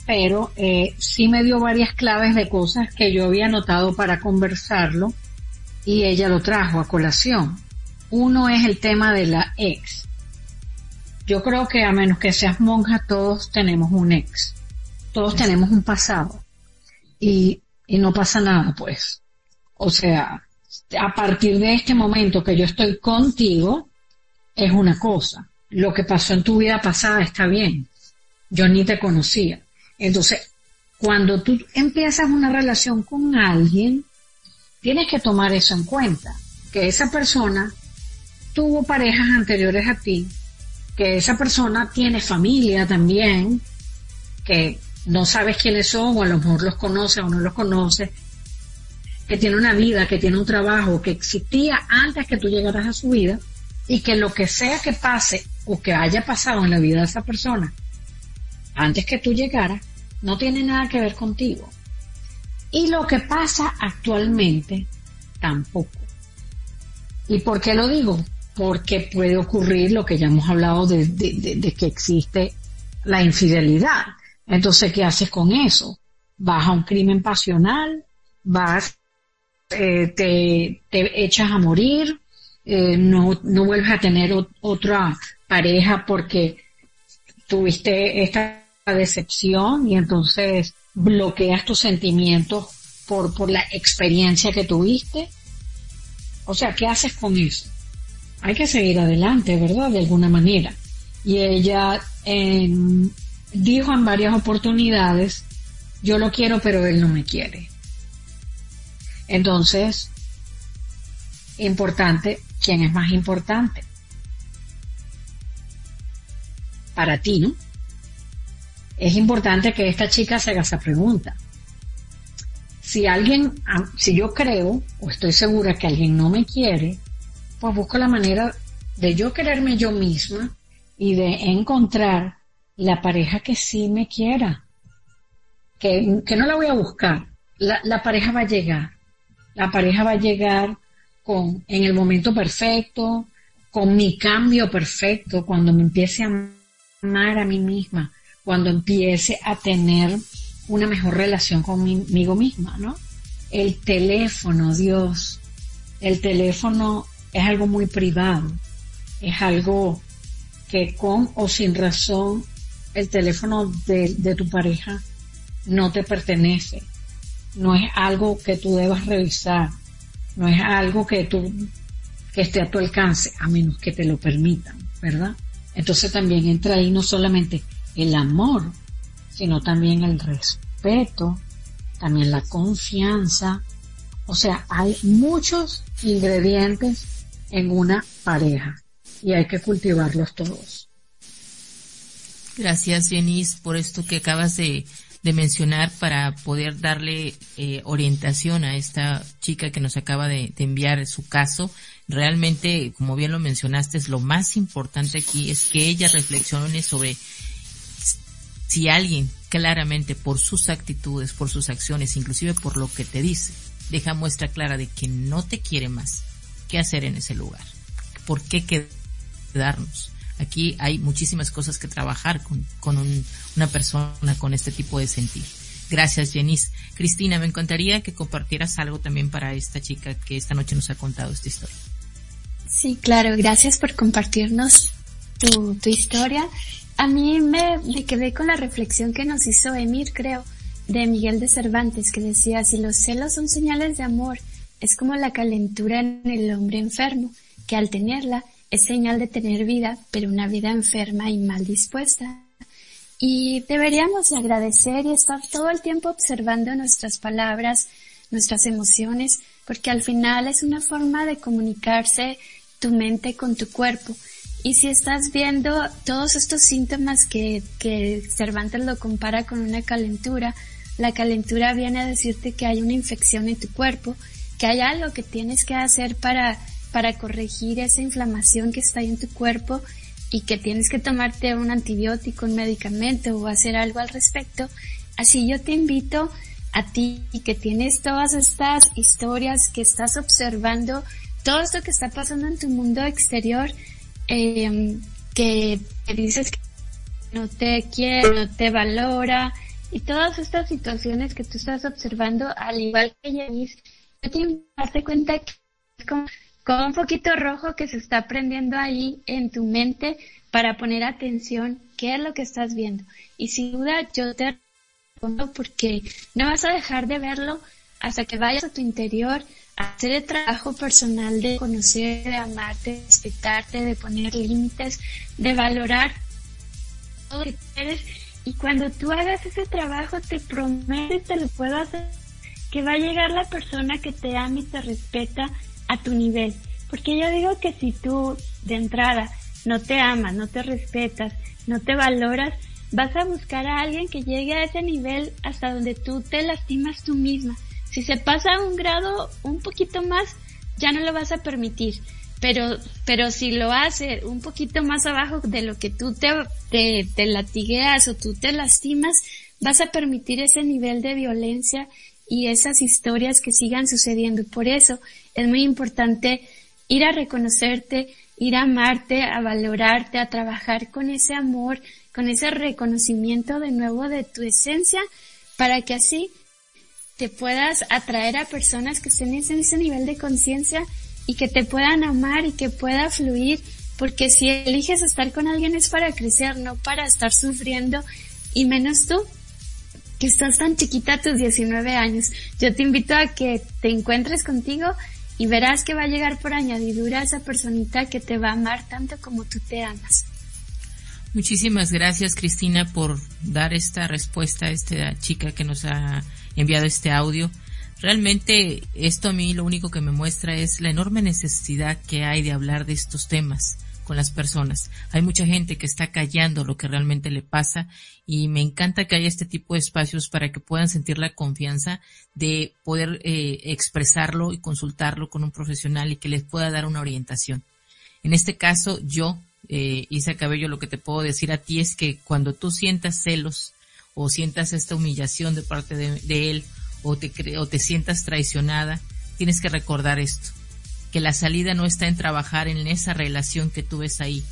pero eh, sí me dio varias claves de cosas que yo había notado para conversarlo y ella lo trajo a colación. Uno es el tema de la ex. Yo creo que a menos que seas monja, todos tenemos un ex. Todos tenemos un pasado. Y y no pasa nada, pues. O sea, a partir de este momento que yo estoy contigo, es una cosa. Lo que pasó en tu vida pasada está bien. Yo ni te conocía. Entonces, cuando tú empiezas una relación con alguien, tienes que tomar eso en cuenta. Que esa persona tuvo parejas anteriores a ti, que esa persona tiene familia también, que no sabes quiénes son o a lo mejor los conoce o no los conoce, que tiene una vida, que tiene un trabajo, que existía antes que tú llegaras a su vida y que lo que sea que pase o que haya pasado en la vida de esa persona antes que tú llegaras, no tiene nada que ver contigo. Y lo que pasa actualmente, tampoco. ¿Y por qué lo digo? Porque puede ocurrir lo que ya hemos hablado de, de que existe la infidelidad. Entonces, ¿qué haces con eso? ¿Vas a un crimen pasional? ¿Vas, eh, te, te, echas a morir? Eh, no, no vuelves a tener otra pareja porque tuviste esta decepción y entonces bloqueas tus sentimientos por, por la experiencia que tuviste. O sea, ¿qué haces con eso? Hay que seguir adelante, ¿verdad? De alguna manera. Y ella dijo en varias oportunidades, yo lo quiero, pero él no me quiere. Entonces, importante, ¿quién es más importante? Para ti, ¿no? Es importante que esta chica se haga esa pregunta. Si alguien, si yo creo o estoy segura que alguien no me quiere, pues busco la manera de yo quererme yo misma y de encontrar la pareja que sí me quiera, que, no la voy a buscar, la, la, pareja va a llegar, la pareja va a llegar con, en el momento perfecto, con mi cambio perfecto, cuando me empiece a amar a mí misma, cuando empiece a tener una mejor relación conmigo misma, ¿no? El teléfono, Dios, el teléfono es algo muy privado, es algo que con o sin razón el teléfono de, tu pareja no te pertenece. No es algo que tú debas revisar. No es algo que tú, que esté a tu alcance, a menos que te lo permitan, ¿verdad? Entonces también entra ahí no solamente el amor, sino también el respeto, también la confianza. O sea, hay muchos ingredientes en una pareja y hay que cultivarlos todos. Gracias, Jenice, por esto que acabas de, mencionar para poder darle eh, orientación a esta chica que nos acaba de, enviar su caso. Realmente, como bien lo mencionaste, es lo más importante aquí es que ella reflexione sobre si alguien claramente por sus actitudes, por sus acciones, inclusive por lo que te dice, deja muestra clara de que no te quiere más, ¿qué hacer en ese lugar? ¿Por qué quedarnos? Aquí hay muchísimas cosas que trabajar con, con una persona con este tipo de sentir. Gracias, Jenice. Cristina, me encantaría que compartieras algo también para esta chica que esta noche nos ha contado esta historia. Sí, claro, gracias por compartirnos tu, tu historia. A mí me quedé con la reflexión que nos hizo Emir, creo, de Miguel de Cervantes, que decía, si los celos son señales de amor, es como la calentura en el hombre enfermo, que al tenerla es señal de tener vida, pero una vida enferma y mal dispuesta. Y deberíamos agradecer y estar todo el tiempo observando nuestras palabras, nuestras emociones, porque al final es una forma de comunicarse tu mente con tu cuerpo. Y si estás viendo todos estos síntomas que, que Cervantes lo compara con una calentura, la calentura viene a decirte que hay una infección en tu cuerpo, que hay algo que tienes que hacer para para corregir esa inflamación que está ahí en tu cuerpo y que tienes que tomarte un antibiótico, un medicamento o hacer algo al respecto. Así yo te invito a ti que tienes todas estas historias, que estás observando todo esto que está pasando en tu mundo exterior, eh, que dices que no te quiere, no te valora, y todas estas situaciones que tú estás observando, al igual que Yanis, yo te invito a darte cuenta que es como con un poquito rojo que se está prendiendo ahí en tu mente para poner atención qué es lo que estás viendo. Y sin duda yo te respondo porque no vas a dejar de verlo hasta que vayas a tu interior a hacer el trabajo personal de conocer, de amarte, de respetarte, de poner límites, de valorar todo lo que eres. Y cuando tú hagas ese trabajo, te prometo y te lo puedo hacer, que va a llegar la persona que te ama y te respeta a tu nivel. Porque yo digo que si tú de entrada no te amas, no te respetas, no te valoras, vas a buscar a alguien que llegue a ese nivel hasta donde tú te lastimas tú misma. Si se pasa un grado un poquito más, ya no lo vas a permitir. pero, pero si lo hace un poquito más abajo de lo que tú te, te, te latigueas o tú te lastimas, vas a permitir ese nivel de violencia y esas historias que sigan sucediendo. Por eso es muy importante ir a reconocerte, ir a amarte, a valorarte, a trabajar con ese amor, con ese reconocimiento de nuevo de tu esencia, para que así te puedas atraer a personas que estén en ese nivel de conciencia y que te puedan amar y que pueda fluir, porque si eliges estar con alguien es para crecer, no para estar sufriendo, y menos tú, que estás tan chiquita a tus 19 años. Yo te invito a que te encuentres contigo y verás que va a llegar por añadidura esa personita que te va a amar tanto como tú te amas. Muchísimas gracias Cristina por dar esta respuesta a esta chica que nos ha enviado este audio. Realmente esto a mí lo único que me muestra es la enorme necesidad que hay de hablar de estos temas con las personas. Hay mucha gente que está callando lo que realmente le pasa y me encanta que haya este tipo de espacios para que puedan sentir la confianza de poder eh, expresarlo y consultarlo con un profesional y que les pueda dar una orientación. En este caso, yo, eh, Isa Cabello, lo que te puedo decir a ti es que cuando tú sientas celos o sientas esta humillación de parte de él o te, o te sientas traicionada, tienes que recordar esto, que la salida no está en trabajar en esa relación que tú ves ahí,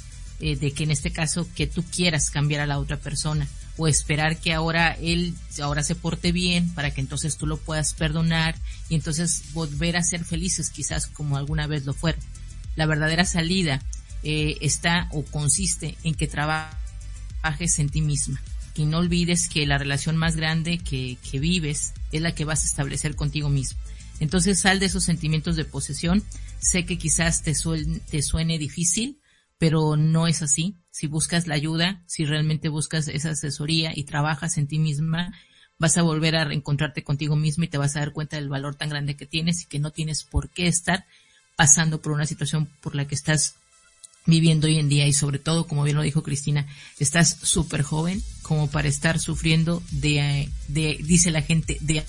eh, de que en este caso que tú quieras cambiar a la otra persona o esperar que ahora él ahora se porte bien para que entonces tú lo puedas perdonar y entonces volver a ser felices quizás como alguna vez lo fueron. La verdadera salida eh, está o consiste en que trabajes en ti misma y no olvides que la relación más grande que, que vives es la que vas a establecer contigo mismo. Entonces sal de esos sentimientos de posesión. Sé que quizás te, suene, suene difícil, pero no es así. Si buscas la ayuda, si realmente buscas esa asesoría y trabajas en ti misma, vas a volver a reencontrarte contigo misma y te vas a dar cuenta del valor tan grande que tienes y que no tienes por qué estar pasando por una situación por la que estás viviendo hoy en día y sobre todo, como bien lo dijo Cristina, estás súper joven como para estar sufriendo de, de, dice la gente, de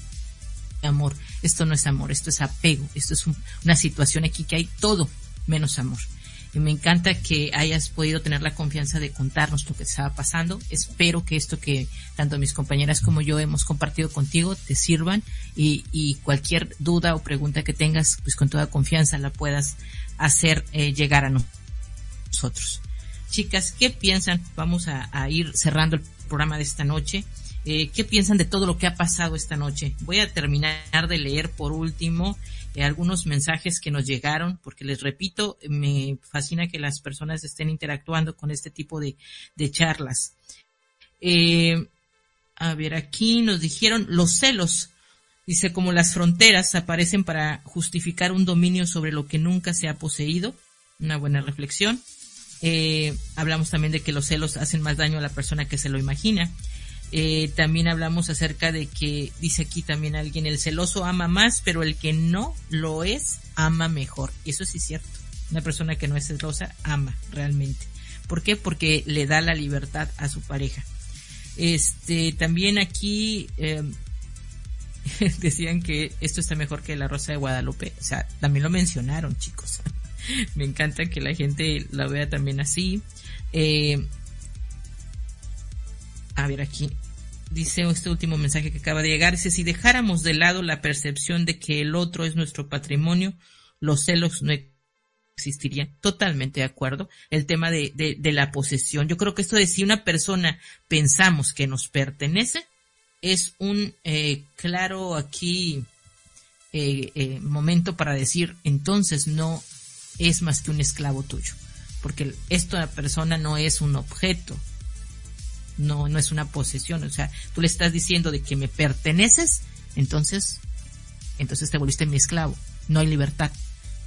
amor. Esto no es amor, esto es apego, esto es una situación aquí que hay todo menos amor. Y me encanta que hayas podido tener la confianza de contarnos lo que estaba pasando. Espero que esto que tanto mis compañeras como yo hemos compartido contigo te sirvan y, cualquier duda o pregunta que tengas, pues con toda confianza la puedas hacer eh, llegar a nosotros. Chicas, ¿qué piensan? Vamos a, ir cerrando el programa de esta noche. Eh, ¿Qué piensan de todo lo que ha pasado esta noche? Voy a terminar de leer por último eh, algunos mensajes que nos llegaron, porque les repito, me fascina que las personas estén interactuando con este tipo de, charlas. Eh, a ver, aquí nos dijeron los celos. Dice, como las fronteras aparecen para justificar un dominio sobre lo que nunca se ha poseído. Una buena reflexión. Hablamos también de que los celos hacen más daño a la persona que se lo imagina. Eh, también hablamos acerca de que, dice aquí también alguien, el celoso ama más, pero el que no lo es, ama mejor. Eso sí es cierto. Una persona que no es celosa, ama realmente. ¿Por qué? Porque le da la libertad a su pareja. Este, también aquí, eh, decían que esto está mejor que la Rosa de Guadalupe. O sea, también lo mencionaron, chicos. Me encanta que la gente la vea también así. Eh, a ver aquí. Dice este último mensaje que acaba de llegar. Dice, si dejáramos de lado la percepción de que el otro es nuestro patrimonio, los celos no existirían. Totalmente de acuerdo. El tema de, de, la posesión. Yo creo que esto de si una persona pensamos que nos pertenece, es un eh, claro aquí eh, eh, momento para decir, entonces no es más que un esclavo tuyo. Porque esta persona no es un objeto, no, no es una posesión. O sea, tú le estás diciendo de que me perteneces, entonces, entonces te volviste mi esclavo. No hay libertad.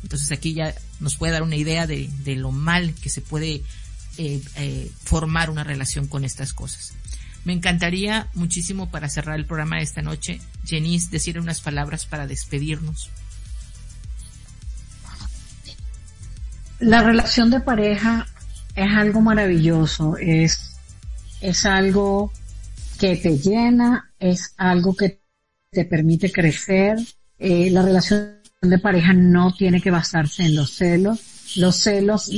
Entonces aquí ya nos puede dar una idea de, de lo mal que se puede eh, eh, formar una relación con estas cosas. Me encantaría muchísimo para cerrar el programa de esta noche, Jenice, decir unas palabras para despedirnos. La relación de pareja es algo maravilloso, es, es algo que te llena, es algo que te permite crecer. Eh, la relación de pareja no tiene que basarse en los celos, Los celos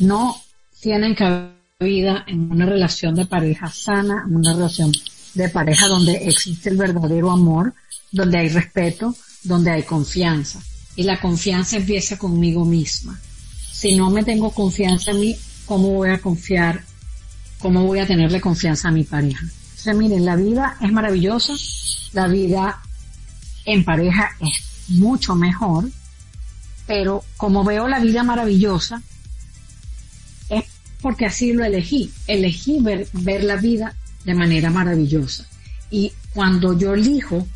no tienen cabida en una relación de pareja sana, en una relación de pareja donde existe el verdadero amor, donde hay respeto, donde hay confianza. Y la confianza empieza conmigo misma. Si no me tengo confianza en mí, ¿cómo voy a confiar? ¿Cómo voy a tenerle confianza a mi pareja? O sea, miren, la vida es maravillosa, la vida en pareja es mucho mejor, pero como veo la vida maravillosa, es porque así lo elegí. Elegí ver, ver la vida de manera maravillosa. Y cuando yo elijo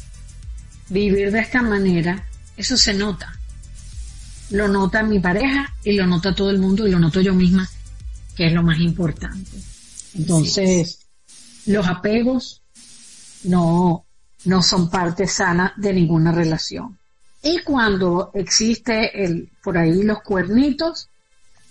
vivir de esta manera, eso se nota. Lo nota mi pareja y lo nota todo el mundo y lo noto yo misma, que es lo más importante. Entonces, los apegos no, no son parte sana de ninguna relación. Y cuando existe el, por ahí los cuernitos,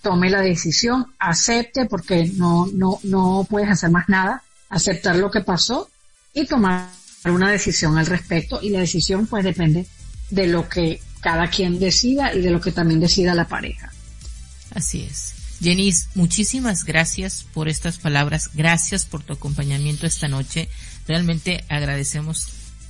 tome la decisión, acepte porque no, no, no puedes hacer más nada, aceptar lo que pasó y tomar una decisión al respecto y la decisión pues depende de lo que cada quien decida y de lo que también decida la pareja. Así es. Jenis, muchísimas gracias por estas palabras, gracias por tu acompañamiento esta noche. Realmente agradecemos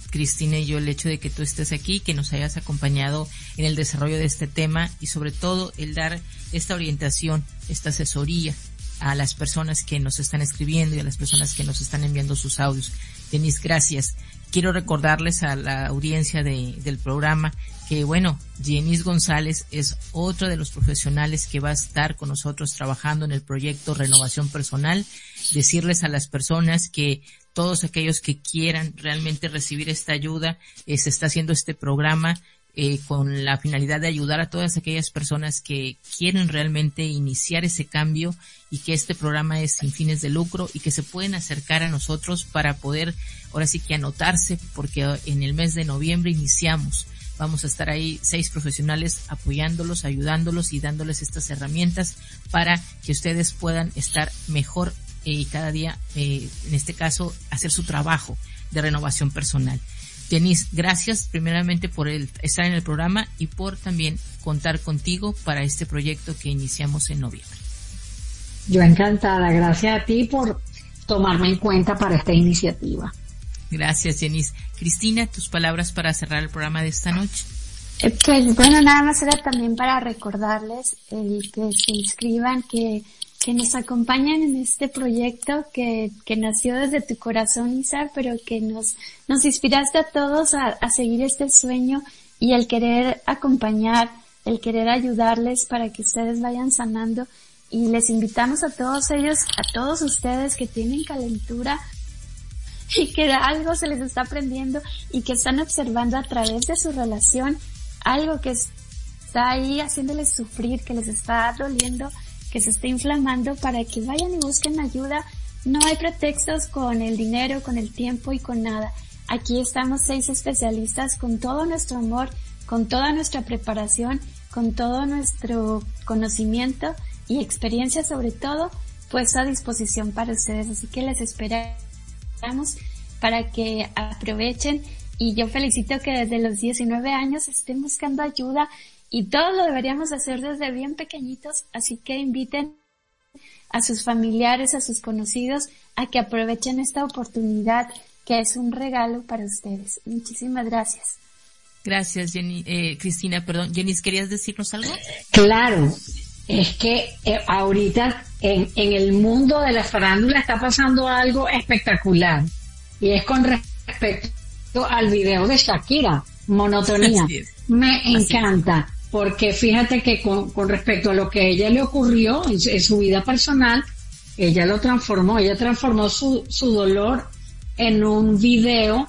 Cristina y yo el hecho de que tú estés aquí, que nos hayas acompañado en el desarrollo de este tema y sobre todo el dar esta orientación, esta asesoría a las personas que nos están escribiendo y a las personas que nos están enviando sus audios. Denis, gracias. Quiero recordarles a la audiencia del programa que, bueno, Jenis González es otro de los profesionales que va a estar con nosotros trabajando en el proyecto Renovación Personal. Decirles a las personas que todos aquellos que quieran realmente recibir esta ayuda, eh, se está haciendo este programa eh, con la finalidad de ayudar a todas aquellas personas que quieren realmente iniciar ese cambio y que este programa es sin fines de lucro y que se pueden acercar a nosotros para poder ahora sí que anotarse porque en el mes de noviembre iniciamos. Vamos a estar ahí seis profesionales apoyándolos, ayudándolos y dándoles estas herramientas para que ustedes puedan estar mejor eh, y cada día, eh, en este caso, hacer su trabajo de renovación personal. Denise, gracias primeramente por el, estar en el programa y por también contar contigo para este proyecto que iniciamos en noviembre. Yo encantada, gracias a ti por tomarme en cuenta para esta iniciativa. Gracias, Denise. Cristina, tus palabras para cerrar el programa de esta noche. Eh, pues bueno, nada más era también para recordarles el que se inscriban, que que nos acompañan en este proyecto que, que nació desde tu corazón, Isa, pero que nos, nos inspiraste a todos a, a seguir este sueño y el querer acompañar, el querer ayudarles para que ustedes vayan sanando y les invitamos a todos ellos, a todos ustedes que tienen calentura y que algo se les está aprendiendo y que están observando a través de su relación algo que está ahí haciéndoles sufrir, que les está doliendo, que se está inflamando para que vayan y busquen ayuda. No hay pretextos con el dinero, con el tiempo y con nada. Aquí estamos seis especialistas con todo nuestro amor, con toda nuestra preparación, con todo nuestro conocimiento y experiencia sobre todo, pues a disposición para ustedes. Así que les esperamos para que aprovechen y yo felicito que desde los 19 años estén buscando ayuda y todo lo deberíamos hacer desde bien pequeñitos, así que inviten a sus familiares, a sus conocidos, a que aprovechen esta oportunidad que es un regalo para ustedes. Muchísimas gracias. Gracias, Jenny, eh, Cristina, perdón. Jenny, ¿querías decirnos algo? Claro, es que eh, ahorita en, en el mundo de la farándula está pasando algo espectacular. Y es con respecto al video de Shakira, Monotonía. Me encanta porque fíjate que con, respecto a lo que a ella le ocurrió en, su vida personal, ella lo transformó, ella transformó su, su dolor en un video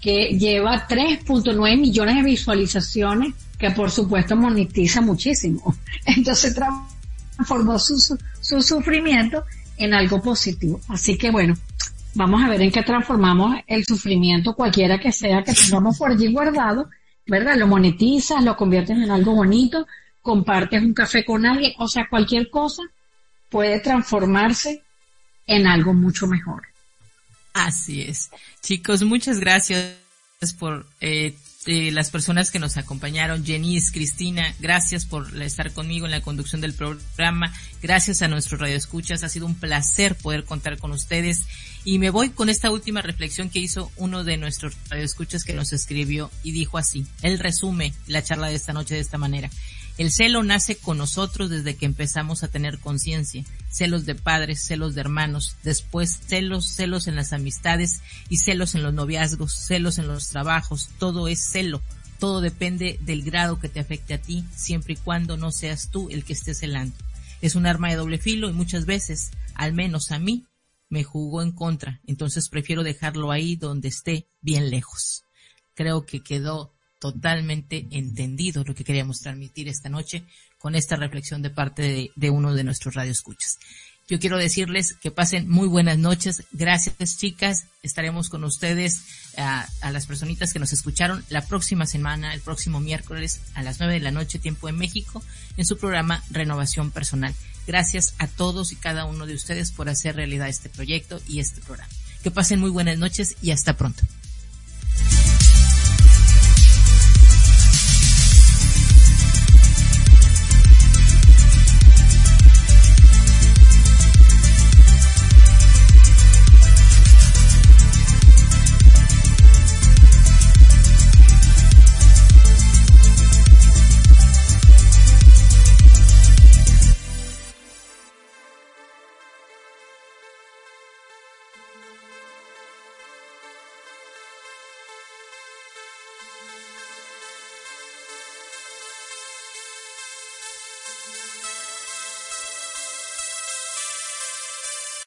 que lleva 3.9 millones de visualizaciones, que por supuesto monetiza muchísimo. Entonces transformó su, su, sufrimiento en algo positivo. Así que bueno, vamos a ver en qué transformamos el sufrimiento, cualquiera que sea que tengamos por allí guardado, ¿verdad? Lo monetizas, lo conviertes en algo bonito, compartes un café con alguien, o sea, cualquier cosa puede transformarse en algo mucho mejor. Así es. Chicos, muchas gracias por eh, eh, las personas que nos acompañaron, Jenice, Cristina, gracias por estar conmigo en la conducción del programa, gracias a nuestros radioescuchas, ha sido un placer poder contar con ustedes. Y me voy con esta última reflexión que hizo uno de nuestros radioescuchas que nos escribió y dijo así, él resume la charla de esta noche de esta manera. El celo nace con nosotros desde que empezamos a tener conciencia. Celos de padres, celos de hermanos, después celos, celos en las amistades y celos en los noviazgos, celos en los trabajos. Todo es celo. Todo depende del grado que te afecte a ti, siempre y cuando no seas tú el que esté celando. Es un arma de doble filo y muchas veces, al menos a mí, me jugó en contra. Entonces prefiero dejarlo ahí donde esté, bien lejos. Creo que quedó totalmente entendido lo que queríamos transmitir esta noche con esta reflexión de parte de, uno de nuestros radioescuchas. Yo quiero decirles que pasen muy buenas noches. Gracias, chicas. Estaremos con ustedes, a, las personitas que nos escucharon, la próxima semana, el próximo miércoles a las nueve de la noche, tiempo en México, en su programa Renovación Personal. Gracias a todos y cada uno de ustedes por hacer realidad este proyecto y este programa. Que pasen muy buenas noches y hasta pronto.